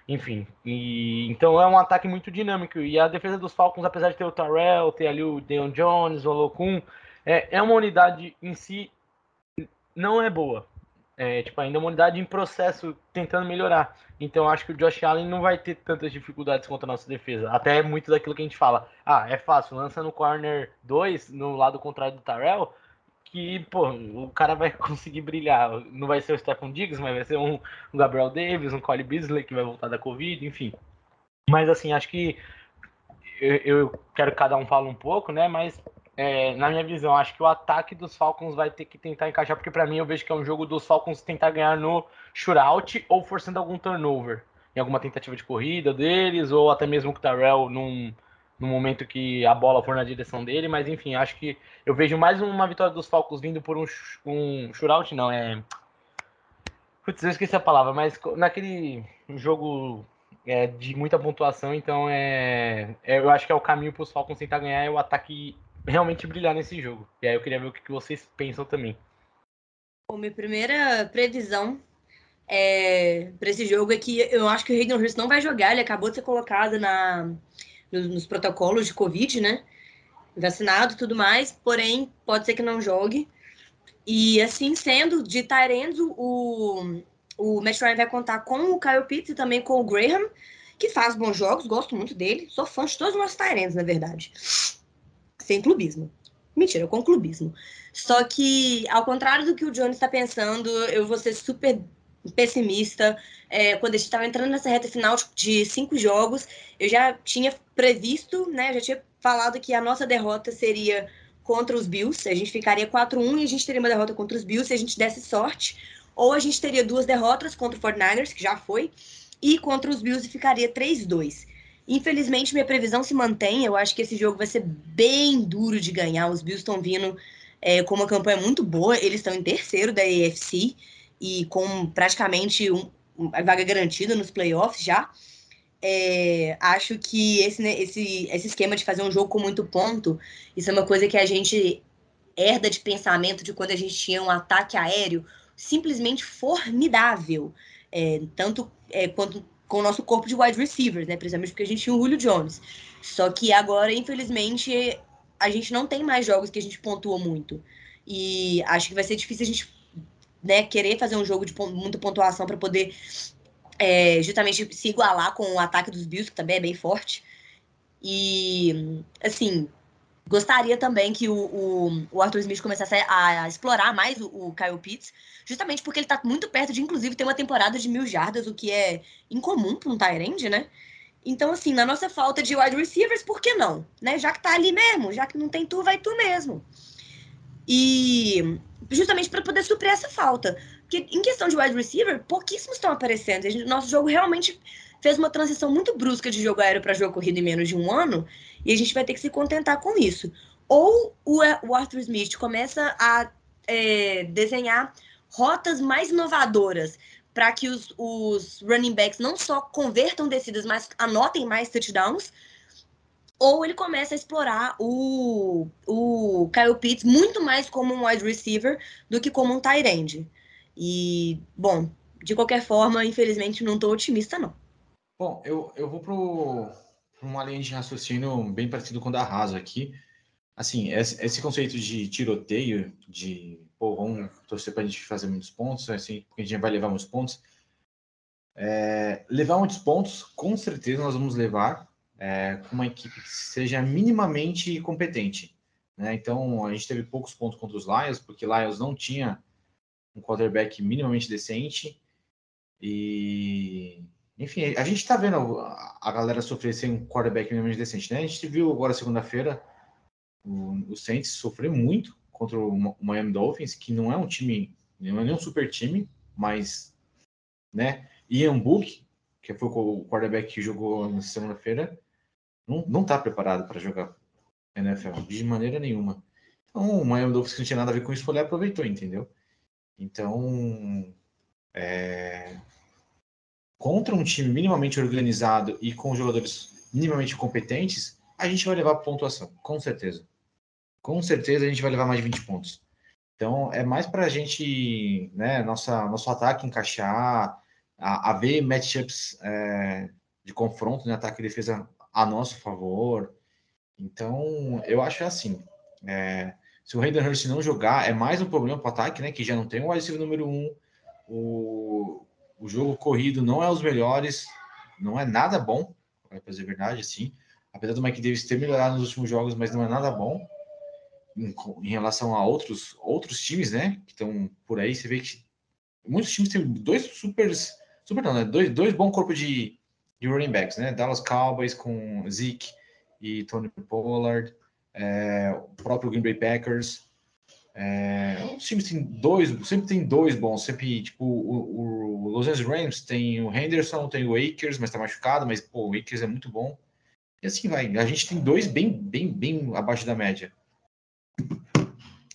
Enfim, e, então é um ataque muito dinâmico. E a defesa dos Falcons, apesar de ter o Tarrell, ter ali o Deon Jones, o Olokun, é, é uma unidade em si não é boa é, tipo, ainda é uma unidade em processo tentando melhorar. Então acho que o Josh Allen não vai ter tantas dificuldades contra a nossa defesa. Até muito daquilo que a gente fala. Ah, é fácil, lança no corner 2, no lado contrário do Tarell, que, pô, o cara vai *laughs* conseguir brilhar. Não vai ser o Stephen Diggs, mas vai ser um, um Gabriel Davis, um Cole Beasley que vai voltar da Covid, enfim. Mas assim, acho que eu, eu quero que cada um fale um pouco, né? Mas é, na minha visão, acho que o ataque dos Falcons vai ter que tentar encaixar, porque para mim eu vejo que é um jogo dos Falcons tentar ganhar no shootout ou forçando algum turnover em alguma tentativa de corrida deles, ou até mesmo com o Tarell num, num momento que a bola for na direção dele, mas enfim, acho que eu vejo mais uma vitória dos Falcons vindo por um, um shootout, não, é. Putz, eu esqueci a palavra, mas naquele jogo é, de muita pontuação, então é, é, eu acho que é o caminho para os Falcons tentar ganhar é o ataque realmente brilhar nesse jogo. E aí eu queria ver o que vocês pensam também. Bom, minha primeira previsão é, para esse jogo é que eu acho que o Hayden Hurst não vai jogar. Ele acabou de ser colocado na, nos, nos protocolos de Covid, né? Vacinado e tudo mais. Porém, pode ser que não jogue. E assim sendo, de Tyrande, o, o Matt Ryan vai contar com o Kyle Pitts e também com o Graham, que faz bons jogos, gosto muito dele. Sou fã de todos os nossos Tyrands, na verdade sem clubismo. Mentira, com clubismo. Só que, ao contrário do que o Jones está pensando, eu vou ser super pessimista. É, quando a gente estava entrando nessa reta final de cinco jogos, eu já tinha previsto, né? já tinha falado que a nossa derrota seria contra os Bills. A gente ficaria 4-1 e a gente teria uma derrota contra os Bills se a gente desse sorte. Ou a gente teria duas derrotas contra o 49ers, que já foi, e contra os Bills e ficaria 3-2. Infelizmente, minha previsão se mantém. Eu acho que esse jogo vai ser bem duro de ganhar. Os Bills estão vindo é, com uma campanha muito boa. Eles estão em terceiro da AFC e com praticamente um, uma vaga garantida nos playoffs já. É, acho que esse, né, esse, esse esquema de fazer um jogo com muito ponto, isso é uma coisa que a gente herda de pensamento de quando a gente tinha um ataque aéreo simplesmente formidável. É, tanto é, quanto com o nosso corpo de wide receivers, né? Principalmente porque a gente tinha o Julio Jones. Só que agora, infelizmente, a gente não tem mais jogos que a gente pontua muito. E acho que vai ser difícil a gente né, querer fazer um jogo de muita pontuação para poder é, justamente se igualar com o ataque dos Bills, que também é bem forte. E, assim, gostaria também que o, o, o Arthur Smith começasse a, a explorar mais o, o, Kyle Pitts, justamente porque ele está muito perto de, inclusive, ter uma temporada de mil jardas, o que é incomum para um Tyrande, né? Então, assim, na nossa falta de wide receivers, por que não? Né? Já que tá ali mesmo, já que não tem tu, vai tu mesmo. E justamente para poder suprir essa falta. Porque em questão de wide receiver, pouquíssimos estão aparecendo. Gente, nosso jogo realmente fez uma transição muito brusca de jogo aéreo para jogo corrido em menos de um ano, e a gente vai ter que se contentar com isso. Ou o, o Arthur Smith começa a é, desenhar rotas mais inovadoras para que os, os running backs não só convertam descidas, mas anotem mais touchdowns, ou ele começa a explorar o, o Kyle Pitts muito mais como um wide receiver do que como um tight end. E, bom, de qualquer forma, infelizmente, não estou otimista, não. Bom, eu, eu vou para uma linha de raciocínio bem parecido com o da Rasa aqui. Assim, esse, conceito de tiroteio, de, pô, vamos torcer para a gente fazer muitos pontos, assim, porque a gente vai levar muitos pontos. É, levar muitos pontos, com certeza nós vamos levar, é, com uma equipe que seja minimamente competente. Né? Então, a gente teve poucos pontos contra os Lions, porque Lions não tinha um quarterback minimamente decente. E, enfim, a gente está vendo a galera sofrer sem um quarterback minimamente decente. Né? A gente viu agora, segunda-feira, o, Saints sofrer muito contra o Miami Dolphins, que não é um time, não é nem um super time, mas, né? Ian Book, que foi o quarterback que jogou na segunda-feira, não, não tá preparado para jogar NFL de maneira nenhuma. Então, o Miami Dolphins que não tinha nada a ver com isso, foi aproveitou, entendeu? Então, é... contra um time minimamente organizado e com jogadores minimamente competentes, a gente vai levar pontuação, com certeza. Com certeza a gente vai levar mais de 20 pontos. Então, é mais para a gente, né, nossa, nosso ataque encaixar, a, a ver matchups é, de confronto, né, ataque e defesa a nosso favor. Então, eu acho assim, é, se o Hayden Hurst não jogar, é mais um problema para o ataque, né, que já não tem o wide número um, o, o jogo corrido não é os melhores, não é nada bom, para dizer a verdade, assim, apesar do Mike Davis ter melhorado nos últimos jogos, mas não é nada bom em, em relação a outros, outros times, né, que estão por aí, você vê que muitos times têm dois super, super não, né, dois, dois bons corpos de de running backs, né? Dallas Cowboys com Zeke e Tony Pollard, é, o próprio Green Bay Packers. É, times têm dois, sempre tem dois bons, sempre, tipo, o, o Los Angeles Rams tem o Henderson, tem o Akers, mas tá machucado, mas, pô, o Akers é muito bom. E assim vai, a gente tem dois bem, bem, bem abaixo da média.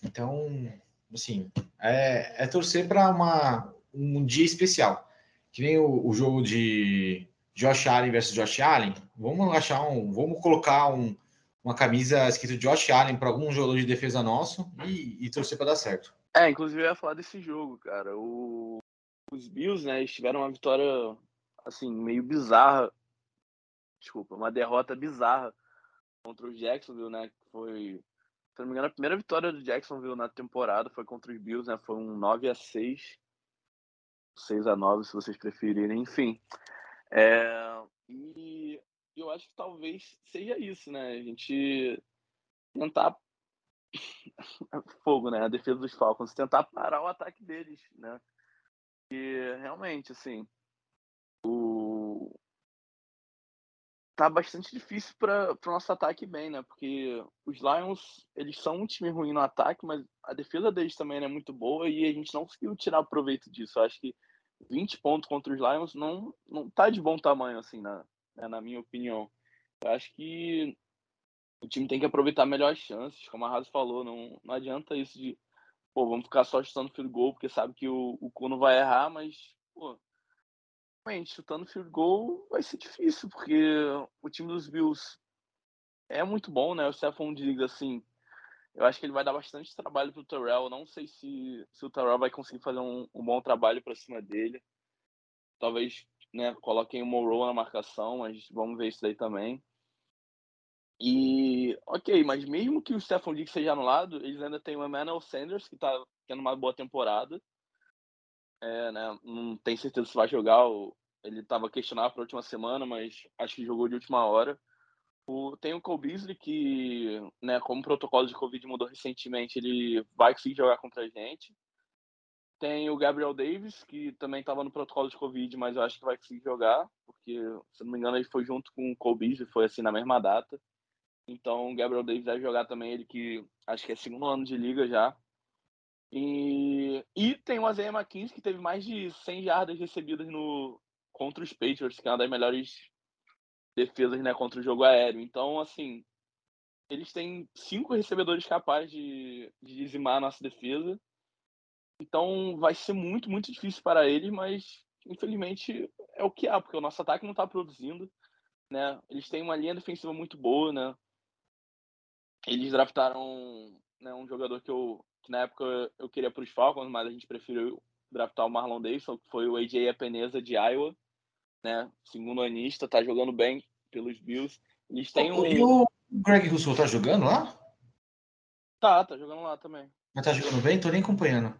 Então, assim, é, é torcer para um dia especial. Que nem o, o jogo de, Josh Allen versus Josh Allen, vamos achar um, vamos colocar um, uma camisa escrito Josh Allen para algum jogador de defesa nosso e, e torcer para dar certo. É, inclusive eu ia falar desse jogo, cara. O, os Bills, né, eles tiveram uma vitória assim meio bizarra, desculpa, uma derrota bizarra contra o Jacksonville, né? Foi, se não me engano, a primeira vitória do Jacksonville na temporada foi contra os Bills, né? Foi um 9 a 6 6 a 9 se vocês preferirem, enfim. É, e eu acho que talvez seja isso, né? A gente tentar *laughs* fogo, né? A defesa dos Falcons, tentar parar o ataque deles, né? E realmente, assim, o tá bastante difícil para o nosso ataque bem, né? Porque os Lions, eles são um time ruim no ataque, mas a defesa deles também é muito boa e a gente não conseguiu tirar proveito disso. Eu acho que 20 pontos contra os Lions não, não tá de bom tamanho, assim, na, né, na minha opinião. Eu acho que o time tem que aproveitar melhor as chances, como a Raso falou, não, não adianta isso de, pô, vamos ficar só chutando field goal, porque sabe que o, o Kuno vai errar, mas, pô, realmente, chutando field goal vai ser difícil, porque o time dos Bills é muito bom, né? O Stephon Diggs, assim, eu acho que ele vai dar bastante trabalho para o Terrell. Não sei se, se o Terrell vai conseguir fazer um, um bom trabalho para cima dele. Talvez né, coloquem o Morrow na marcação, mas vamos ver isso daí também. E, ok, mas mesmo que o Stefan Diggs seja anulado, eles ainda têm o Emmanuel Sanders, que está tendo uma boa temporada. É, né, não tem certeza se vai jogar. Ele estava questionado para a última semana, mas acho que jogou de última hora. O, tem o Cole Beasley, que, né, como o protocolo de Covid mudou recentemente, ele vai conseguir jogar contra a gente. Tem o Gabriel Davis, que também estava no protocolo de Covid, mas eu acho que vai conseguir jogar, porque, se não me engano, ele foi junto com o Cole Beasley, foi assim na mesma data. Então, o Gabriel Davis vai jogar também, ele que acho que é segundo ano de liga já. E, e tem o Isaiah McKinsey, que teve mais de 100 jardas recebidas no, contra os Patriots, que é uma das melhores defesas né, contra o jogo aéreo. Então, assim, eles têm cinco recebedores capazes de, de dizimar a nossa defesa. Então vai ser muito, muito difícil para eles, mas infelizmente é o que há, porque o nosso ataque não está produzindo. Né? Eles têm uma linha defensiva muito boa, né? Eles draftaram né, um jogador que eu que na época eu queria para os Falcons, mas a gente preferiu draftar o Marlon Davidson, que foi o AJ Epeneza de Iowa, né? Segundo anista, tá jogando bem pelos Bills. Eles têm um... E o Greg Russell tá jogando lá? Tá, tá jogando lá também. Mas tá jogando bem? Tô nem acompanhando.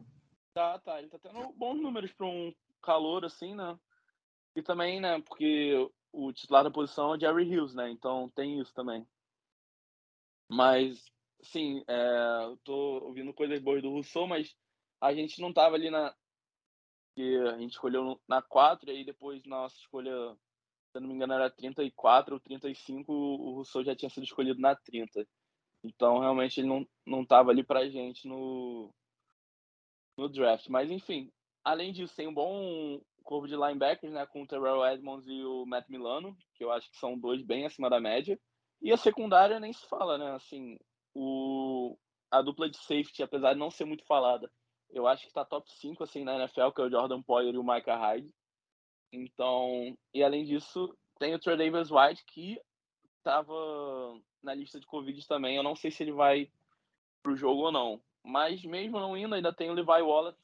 Tá, tá. Ele tá tendo bons números para um calor, assim, né? E também, né, porque o titular da posição é Jerry Hills, né? Então tem isso também. Mas, sim, é, eu tô ouvindo coisas boas do Rousseau, mas a gente não tava ali na. que a gente escolheu na 4, e aí depois nossa escolha, se eu não me engano, era 34 ou 35, o Rousseau já tinha sido escolhido na 30. Então, realmente, ele não, não tava ali pra gente no, no draft. Mas, enfim, além disso, tem um bom corpo de linebackers, né, com o Terrell Edmonds e o Matt Milano, que eu acho que são dois bem acima da média. E a secundária nem se fala, né? Assim, o, a dupla de safety, apesar de não ser muito falada, eu acho que está top 5 assim, na NFL, que é o Jordan Poyer e o Micah Hyde. Então, e além disso, tem o Trey Davis White, que estava na lista de Covid também. Eu não sei se ele vai pro jogo ou não. Mas mesmo não indo, ainda tem o Levi Wallace,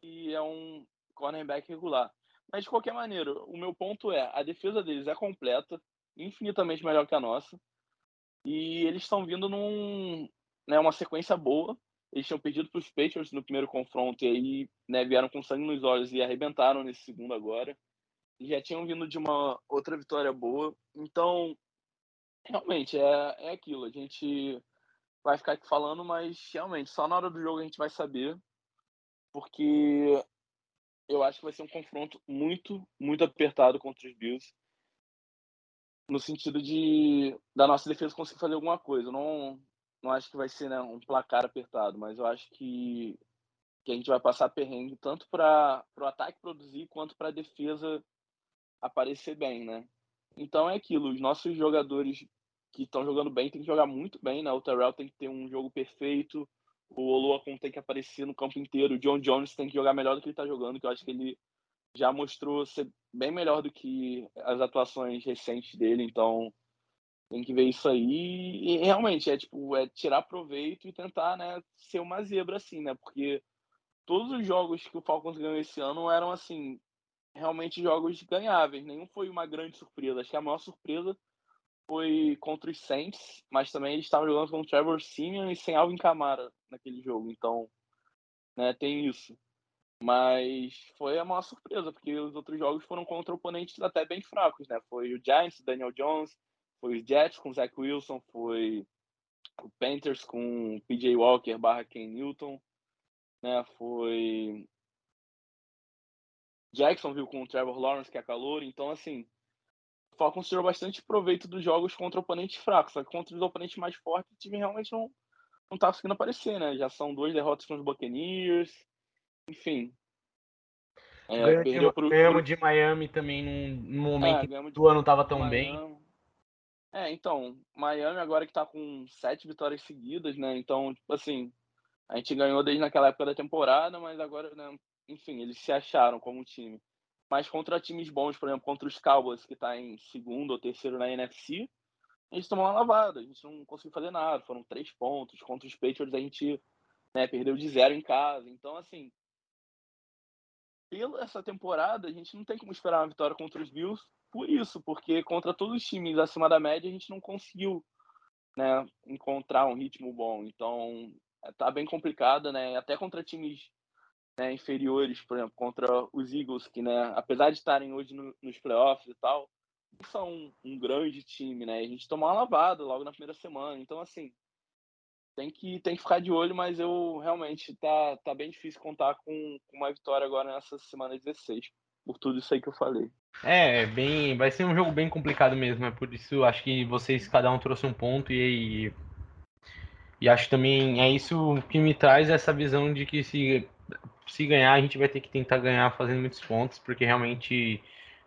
que é um cornerback regular. Mas de qualquer maneira, o meu ponto é, a defesa deles é completa, infinitamente melhor que a nossa. E eles estão vindo num, né, uma sequência boa. Eles tinham perdido para os Patriots no primeiro confronto e aí né, vieram com sangue nos olhos e arrebentaram nesse segundo agora. E já tinham vindo de uma outra vitória boa. Então, realmente, é, é aquilo. A gente vai ficar aqui falando, mas realmente, só na hora do jogo a gente vai saber. Porque eu acho que vai ser um confronto muito, muito apertado contra os Bills no sentido de da nossa defesa conseguir fazer alguma coisa. Eu não, não acho que vai ser né, um placar apertado, mas eu acho que, que a gente vai passar perrengue tanto para o ataque produzir quanto para a defesa aparecer bem, né? Então é aquilo, os nossos jogadores que estão jogando bem têm que jogar muito bem, né? O Terrell tem que ter um jogo perfeito, o Oluokun tem que aparecer no campo inteiro, o John Jones tem que jogar melhor do que ele está jogando, que eu acho que ele já mostrou ser bem melhor do que as atuações recentes dele, então tem que ver isso aí. E realmente é tipo, é tirar proveito e tentar, né, ser uma zebra assim, né? Porque todos os jogos que o Falcons ganhou esse ano eram assim, realmente jogos ganháveis, nenhum foi uma grande surpresa. Acho que a maior surpresa foi contra os Saints, mas também eles estavam jogando com o Trevor Simeon e sem Alvin Kamara naquele jogo, então, né, tem isso. Mas foi a maior surpresa, porque os outros jogos foram contra oponentes até bem fracos, né? Foi o Giants, Daniel Jones, foi o Jets com o Zach Wilson, foi o Panthers com o PJ Walker barra Ken Newton, né? Foi Jacksonville com o Trevor Lawrence, que é calor. Então, assim, o Falcons tirou bastante proveito dos jogos contra oponentes fracos, só que contra os oponentes mais fortes o time realmente não, não tá conseguindo aparecer, né? Já são duas derrotas com os Buccaneers, enfim. É, ganhamos, pro, ganhamos de Miami também num, num momento é, que o ano estava tão Miami. bem. É, então, Miami agora que tá com sete vitórias seguidas, né? Então, tipo assim, a gente ganhou desde naquela época da temporada, mas agora, né, enfim, eles se acharam como time. Mas contra times bons, por exemplo, contra os Cowboys, que tá em segundo ou terceiro na NFC, a gente tomou uma lavada, a gente não conseguiu fazer nada, foram três pontos. Contra os Patriots a gente né, perdeu de zero em casa. Então, assim, pela essa temporada, a gente não tem como esperar uma vitória contra os Bills por isso, porque contra todos os times acima da média a gente não conseguiu né, encontrar um ritmo bom. Então, tá bem complicado, né? Até contra times né, inferiores, por exemplo, contra os Eagles, que, né, apesar de estarem hoje no, nos playoffs e tal, são um, grande time, né? A gente tomou uma lavada logo na primeira semana. Então, assim, tem que, tem que ficar de olho, mas eu realmente tá, tá bem difícil contar com, com uma vitória agora nessa semana 16, por tudo isso aí que eu falei. É, bem, vai ser um jogo bem complicado mesmo, é por isso acho que vocês cada um trouxe um ponto e, e, e acho também é isso que me traz essa visão de que se se ganhar a gente vai ter que tentar ganhar fazendo muitos pontos, porque realmente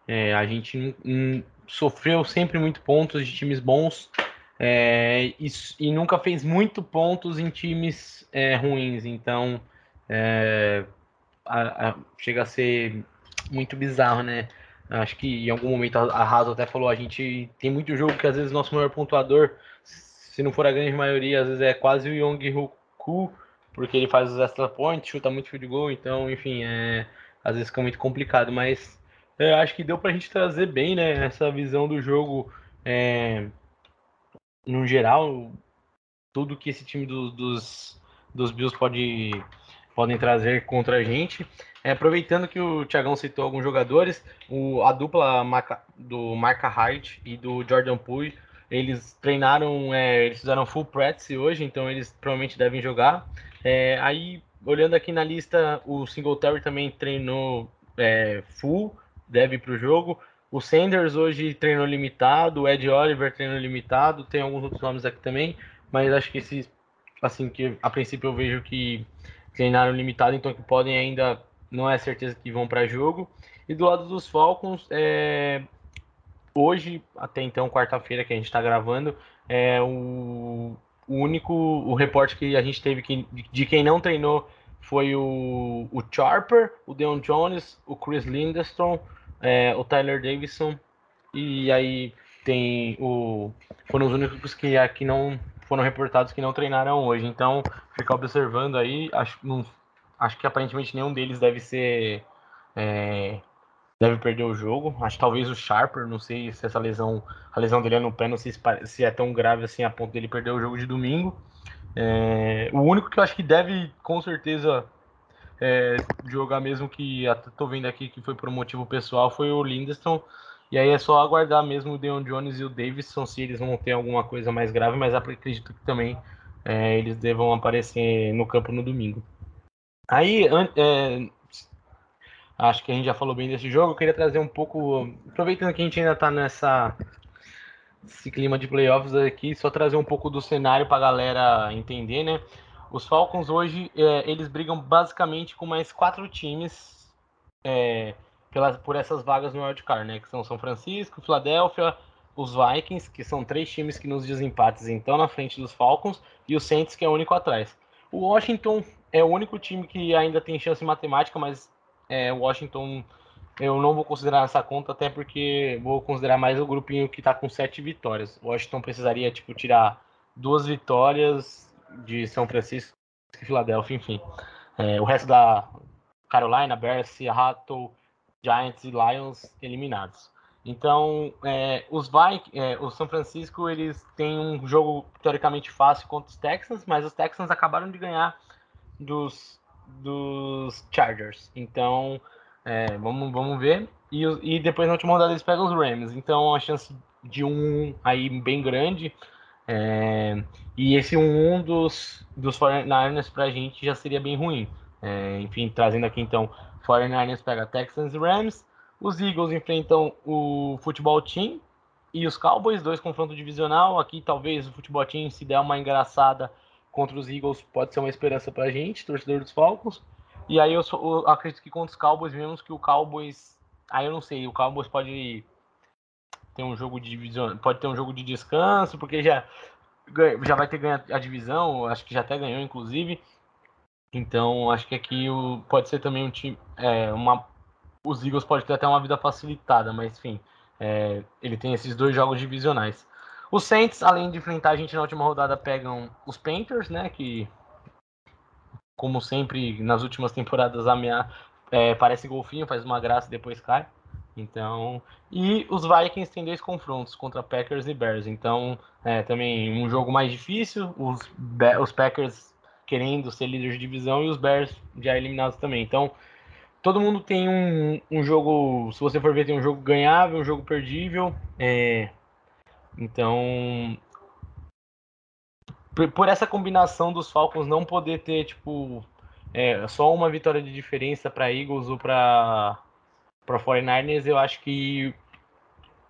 é, a gente sofreu sempre muito pontos de times bons é, e, e, nunca fez muito pontos em times é, ruins, então é, a, a, chega a ser muito bizarro, né? Acho que em algum momento a Raso até falou, a gente tem muito jogo que às vezes nosso maior pontuador, se não for a grande maioria, às vezes é quase o Yong Hoku, porque ele faz os extra points, chuta muito field goal, então, enfim, é, às vezes fica muito complicado, mas é, acho que deu pra gente trazer bem, né, essa visão do jogo é, no geral, tudo que esse time do, dos, dos Bills pode podem trazer contra a gente. É, aproveitando que o Thiagão citou alguns jogadores, o, a dupla do Marca Hart e do Jordan Poole, eles treinaram, é, eles fizeram full practice hoje, então eles provavelmente devem jogar. É, aí, olhando aqui na lista, o Singletary também treinou é, full, deve para o jogo. O Sanders hoje treinou limitado, o Ed Oliver treinou limitado, tem alguns outros nomes aqui também, mas acho que esses, assim, que a princípio eu vejo que treinaram limitado, então que podem ainda, não é certeza que vão para jogo. E do lado dos Falcons, é, hoje, até então, quarta-feira que a gente está gravando, é o, o, único o reporte que a gente teve que, de quem não treinou foi o, o Charper, o Deon Jones, o Chris Lindstrom, é, o Tyler Davidson e aí tem o foram os únicos que aqui não foram reportados que não treinaram hoje. Então, ficar observando aí, acho, não, acho que aparentemente nenhum deles deve ser. É, deve perder o jogo. Acho que talvez o Sharper, não sei se essa lesão, a lesão dele é no pé, não sei se, é tão grave assim a ponto dele perder o jogo de domingo. É, o único que eu acho que deve, com certeza, é, jogar mesmo que tô vendo aqui que foi por um motivo pessoal foi o Lindstrom e aí é só aguardar mesmo o Deon Jones e o Davidson se eles vão ter alguma coisa mais grave, mas acredito que também é, eles devam aparecer no campo no domingo. Aí, é, acho que a gente já falou bem desse jogo, eu queria trazer um pouco, aproveitando que a gente ainda está nessa esse clima de playoffs aqui, só trazer um pouco do cenário para a galera entender, né? Os Falcons hoje, é, eles brigam basicamente com mais quatro times é, pelas, por essas vagas no wildcard, né? Que são São Francisco, Filadélfia, os Vikings, que são três times que nos desempates então na frente dos Falcons, e o Saints, que é o único atrás. O Washington é o único time que ainda tem chance matemática, mas é, Washington eu não vou considerar essa conta, até porque vou considerar mais o grupinho que está com sete vitórias. Washington precisaria tipo, tirar duas vitórias de São Francisco e Filadélfia, enfim. É, o resto da Carolina, Bears, Seattle, Giants e Lions eliminados. Então, é, os Vikings, é, o São Francisco, eles têm um jogo teoricamente fácil contra os Texans, mas os Texans acabaram de ganhar dos, dos Chargers. Então, é, vamos, vamos ver. E, e depois na última rodada eles pegam os Rams. Então, a chance de um aí bem grande. É, e esse um dos, dos 49ers pra gente já seria bem ruim. É, enfim, trazendo aqui então 49ers pega Texans e Rams. Os Eagles enfrentam o Futebol Team e os Cowboys, dois confrontos divisional. Aqui talvez o Futebol Team se der uma engraçada contra os Eagles pode ser uma esperança pra gente, torcedor dos Falcons. E aí eu, eu acredito que contra os Cowboys, mesmo que o Cowboys. Aí eu não sei, o Cowboys pode ter um jogo de divisão, pode ter um jogo de descanso, porque já, já vai ter ganho a divisão, acho que já até ganhou, inclusive. Então, acho que aqui o, pode ser também um time. É, uma, os Eagles podem ter até uma vida facilitada, mas enfim, é, ele tem esses dois jogos divisionais. Os Saints, além de enfrentar a gente na última rodada, pegam os Panthers, né? Que, como sempre, nas últimas temporadas, amea, é, parece golfinho, faz uma graça e depois cai. Então, e os Vikings têm dois confrontos contra Packers e Bears. Então, é também um jogo mais difícil. Os, os Packers querendo ser líderes de divisão e os Bears já eliminados também. Então, todo mundo tem um, um jogo, se você for ver, tem um jogo ganhável, um jogo perdível. É, então, por, essa combinação dos Falcons não poder ter, tipo, é, só uma vitória de diferença para Eagles ou para para 49ers, eu acho que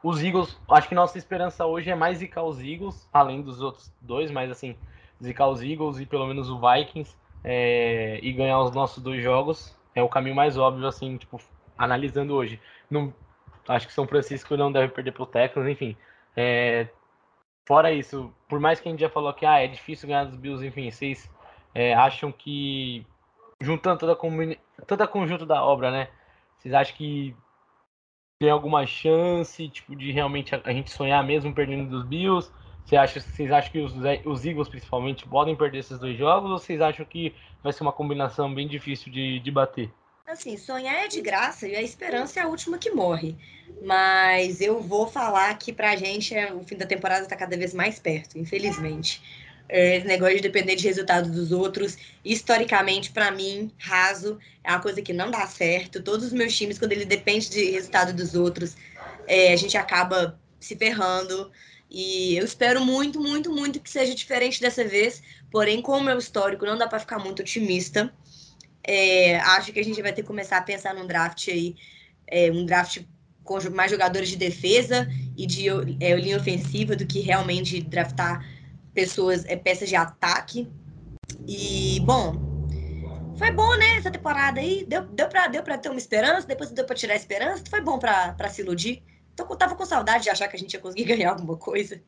os Eagles, acho que nossa esperança hoje é mais zicar os Eagles, além dos outros dois, mas assim, zicar os Eagles e pelo menos o Vikings é, e ganhar os nossos dois jogos é o caminho mais óbvio, assim, tipo, analisando hoje. Não, acho que São Francisco não deve perder pro Texans, enfim. É, fora isso, por mais que a gente já falou que ah, é difícil ganhar dos Bills, enfim, vocês é, acham que juntando toda a, toda a conjunto da obra, né? Vocês acham que tem alguma chance, tipo, de realmente a, gente sonhar mesmo perdendo dos Bills? Você acha, vocês acham que os, os Eagles, principalmente, podem perder esses dois jogos? Ou vocês acham que vai ser uma combinação bem difícil de, de bater? Assim, sonhar é de graça e a esperança é a última que morre. Mas eu vou falar que pra gente é, o fim da temporada tá cada vez mais perto, infelizmente. É, esse negócio de depender de resultados dos outros, historicamente, para mim, raso, é uma coisa que não dá certo. Todos os meus times, quando ele depende de resultado dos outros, é, a gente acaba se ferrando. E eu espero muito, muito, muito que seja diferente dessa vez. Porém, com o meu histórico, não dá para ficar muito otimista. É, acho que a gente vai ter que começar a pensar num draft aí, é, um draft com mais jogadores de defesa e de é, linha ofensiva do que realmente draftar pessoas, é, peças de ataque. E, bom, foi bom, né, essa temporada aí. Deu, deu, pra, deu pra ter uma esperança, depois deu pra tirar a esperança. Foi bom pra, pra se iludir. Então, eu tava com saudade de achar que a gente ia conseguir *laughs* ganhar alguma coisa.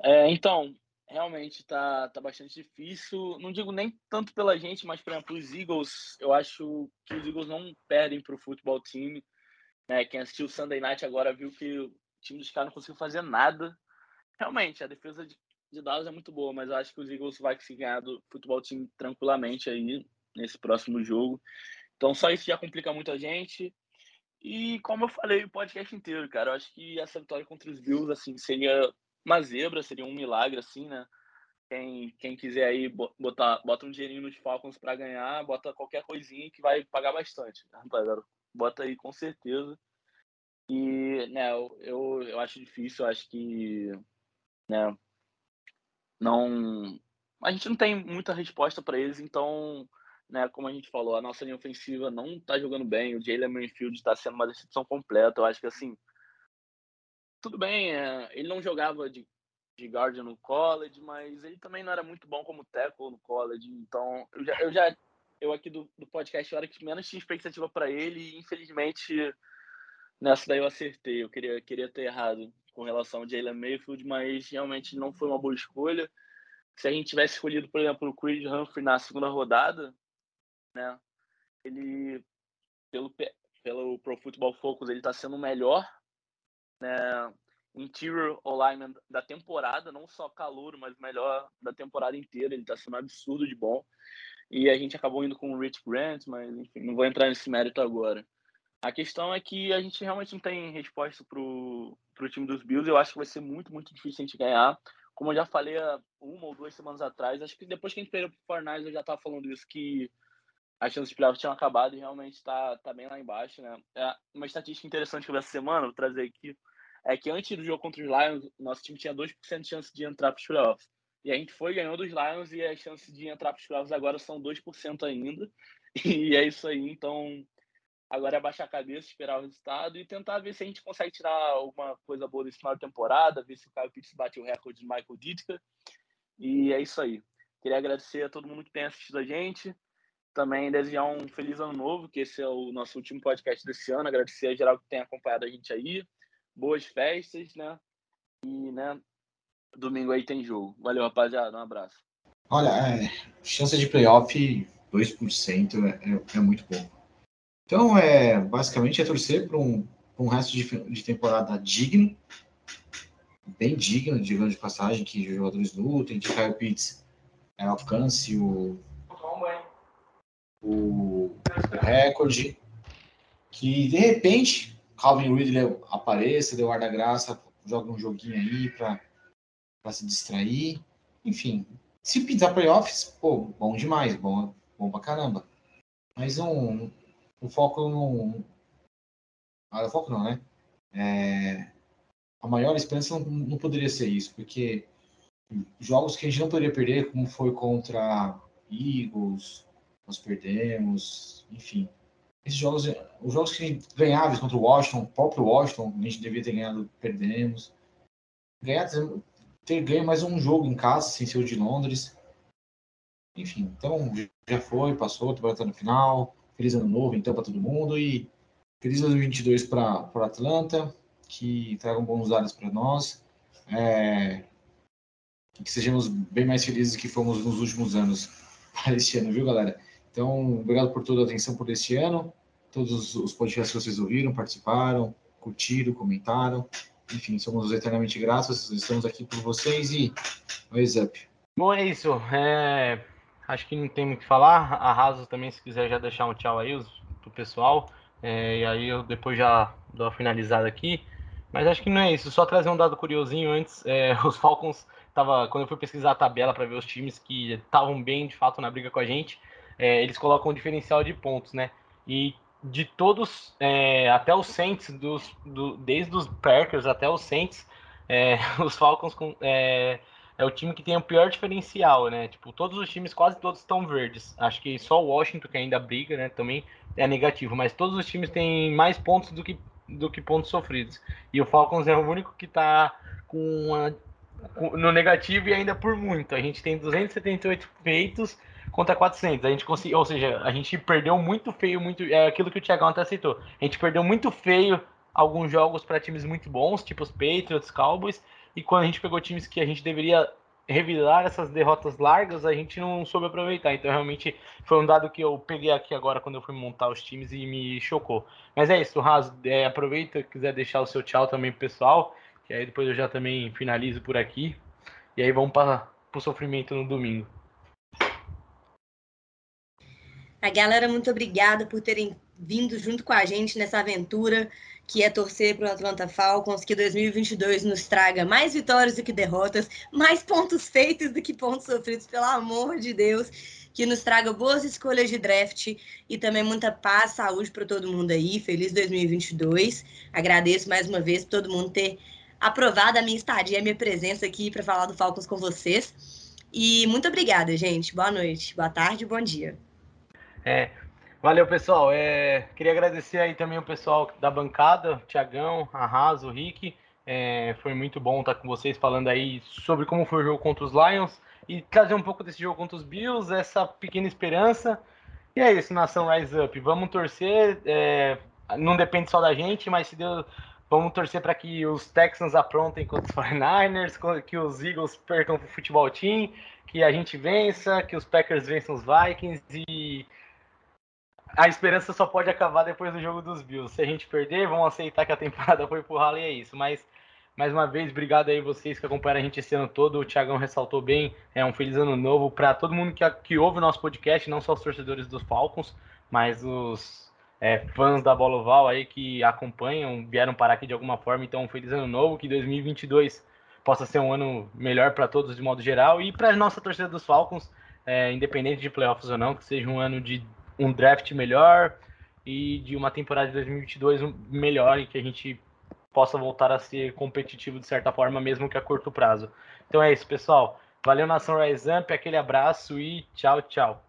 É, então, realmente tá, tá bastante difícil. Não digo nem tanto pela gente, mas, por exemplo, os Eagles, eu acho que os Eagles não perdem pro futebol time. Né? Quem assistiu o Sunday Night agora viu que o time dos caras não conseguiu fazer nada. Realmente, a defesa de de Dallas é muito boa, mas eu acho que os Eagles vai conseguir ganhar do futebol time tranquilamente aí nesse próximo jogo. Então só isso já complica muito a gente. E como eu falei o podcast inteiro, cara, eu acho que essa vitória contra os Bills assim seria uma zebra, seria um milagre assim, né? Quem, quem quiser aí botar bota um dinheirinho nos Falcons para ganhar, bota qualquer coisinha que vai pagar bastante, rapaziada. Bota aí com certeza. E, né, eu, eu, acho difícil, eu acho que, né, não a gente não tem muita resposta para eles, então, né, como a gente falou, a nossa linha ofensiva não está jogando bem, o Jalen Manfield está sendo uma decepção completa. Eu acho que assim, tudo bem, é, ele não jogava de, de guard no college, mas ele também não era muito bom como tackle no college, então eu já, eu, já, eu aqui do, do podcast eu era que menos tinha expectativa para ele e infelizmente nessa daí eu acertei, eu queria, queria ter errado com relação ao Jalen Mayfield, mas realmente não foi uma boa escolha. Se a gente tivesse escolhido, por exemplo, o Creed Humphrey na segunda rodada, né, ele, pelo, pelo Pro Football Focus, ele está sendo o melhor né, interior alignment da temporada, não só calor, mas melhor da temporada inteira. Ele está sendo um absurdo de bom. E a gente acabou indo com o Rich Grant, mas enfim, não vou entrar nesse mérito agora. A questão é que a gente realmente não tem resposta pro, pro time dos Bills. Eu acho que vai ser muito, muito difícil a gente ganhar. Como eu já falei uma ou duas semanas atrás, acho que depois que a gente perdeu pro Fortnite, eu já estava falando isso, que as chances de playoffs tinham acabado e realmente está tá bem lá embaixo, né? É uma estatística interessante que eu vi essa semana, vou trazer aqui, é que antes do jogo contra os Lions, nosso time tinha 2% de chance de entrar para os playoffs. E a gente foi, ganhou dos Lions e as chances de entrar para os playoffs agora são 2% ainda. *laughs* E é isso aí, então Agora é baixar a cabeça, esperar o resultado e tentar ver se a gente consegue tirar alguma coisa boa desse final de temporada, ver se o Caio Pitts bate o recorde de Michael Ditka. E é isso aí. Queria agradecer a todo mundo que tem assistido a gente. Também desejar um feliz ano novo, que esse é o nosso último podcast desse ano. Agradecer a geral que tem acompanhado a gente aí. Boas festas, né? E, né, domingo aí tem jogo. Valeu, rapaziada. Um abraço. Olha, é, chance de playoff 2% é, é, é muito pouco. Então, é, basicamente, é torcer para um, um resto de, de temporada digno, bem digno, digamos de passagem, que os jogadores lutem, que Kyle Pitts é, alcance o, o, o recorde, que de repente Calvin Ridley apareça, deu ar da graça, joga um joguinho aí para se distrair. Enfim, se pintar playoffs, pô, bom demais, bom, bom pra caramba. Mas um, o foco não. Ah, o foco não, né? É, a maior esperança não, não poderia ser isso, porque jogos que a gente não poderia perder, como foi contra Eagles, nós perdemos, enfim. Esses jogos, os jogos que ganháveis contra o Washington, o próprio Washington, a gente devia ter ganhado, perdemos. Ganhar, ter ganho mais um jogo em casa, sem ser o de Londres. Enfim, então já foi, passou, temporada tá no final. Feliz ano novo, então, para todo mundo. E feliz 2022 para Atlanta, que tragam bons dados para nós. É, que sejamos bem mais felizes que fomos nos últimos anos *laughs* para este ano, viu, galera? Então, obrigado por toda a atenção por este ano. Todos os podcasts que vocês ouviram, participaram, curtiram, comentaram. Enfim, somos eternamente gratos. Estamos aqui por vocês e rise up. Bom, é isso. É... Acho que não tem muito o que falar. Arraso também, se quiser já deixar um tchau aí pro pessoal. É... E aí eu depois já dou a finalizada aqui. Mas acho que não é isso. Só trazer um dado curiosinho antes. É... *laughs* Os Falcons, tava... quando eu fui pesquisar a tabela para ver os times que estavam bem de fato na briga com a gente, é... eles colocam um diferencial de pontos, né? E de todos, é, até os Saints, dos, do, desde os Packers até os Saints, é, *laughs* os Falcons com, é, é, o time que tem o pior diferencial, né? Tipo, todos os times, quase todos estão verdes. Acho que só o Washington, que ainda briga, né? Também é negativo, mas todos os times têm mais pontos do que, do que pontos sofridos. E o Falcons é o único que está com, com no negativo e ainda por muito. A gente tem 278 feitos contra 400. A gente conseguiu, ou seja, a gente perdeu muito feio, muito é aquilo que o Thiagão até citou. A gente perdeu muito feio alguns jogos para times muito bons, tipo os Patriots, Cowboys, e quando a gente pegou times que a gente deveria revirar essas derrotas largas, a gente não soube aproveitar. Então, realmente, foi um dado que eu peguei aqui agora quando eu fui montar os times e me chocou. Mas é isso, Raso, é, aproveita, quiser deixar o seu tchau também pro pessoal, que aí depois eu já também finalizo por aqui. E aí vamos para o sofrimento no domingo. A galera, muito obrigada por terem vindo junto com a gente nessa aventura que é torcer para o Atlanta Falcons, que 2022 nos traga mais vitórias do que derrotas, mais pontos feitos do que pontos sofridos, pelo amor de Deus, que nos traga boas escolhas de draft e também muita paz, saúde para todo mundo aí. Feliz 2022. Agradeço mais uma vez todo mundo ter aprovado a minha estadia, a minha presença aqui para falar do Falcons com vocês. E muito obrigada, gente. Boa noite, boa tarde, bom dia. É, valeu, pessoal. É, queria agradecer aí também o pessoal da bancada, Tiagão, Arraso, Rick. É, foi muito bom estar com vocês falando aí sobre como foi o jogo contra os Lions e trazer um pouco desse jogo contra os Bills, essa pequena esperança. E é isso, nação Rise Up. Vamos torcer. É, não depende só da gente, mas se Deus. Vamos torcer para que os Texans aprontem contra os *laughs* 49ers, que os Eagles percam o futebol team, que a gente vença, que os Packers vençam os Vikings e a esperança só pode acabar depois do jogo dos Bills. Se a gente perder, vamos aceitar que a temporada *laughs* foi ralo e é isso. Mas, mais uma vez, obrigado aí vocês que acompanharam a gente esse ano todo. O Thiagão ressaltou bem. É um feliz ano novo para todo mundo que, que ouve o nosso podcast, não só os torcedores dos Falcons, mas os é, fãs da Bola Oval aí que acompanham, vieram parar aqui de alguma forma. Então, um feliz ano novo, que 2022 possa ser um ano melhor para todos de modo geral e para a nossa torcida dos Falcons, é, independente de playoffs ou não, que seja um ano de um draft melhor e de uma temporada de 2022 melhor e que a gente possa voltar a ser competitivo de certa forma, mesmo que a curto prazo. Então é isso, pessoal. Valeu, Nação Rise Up, aquele abraço e tchau, tchau.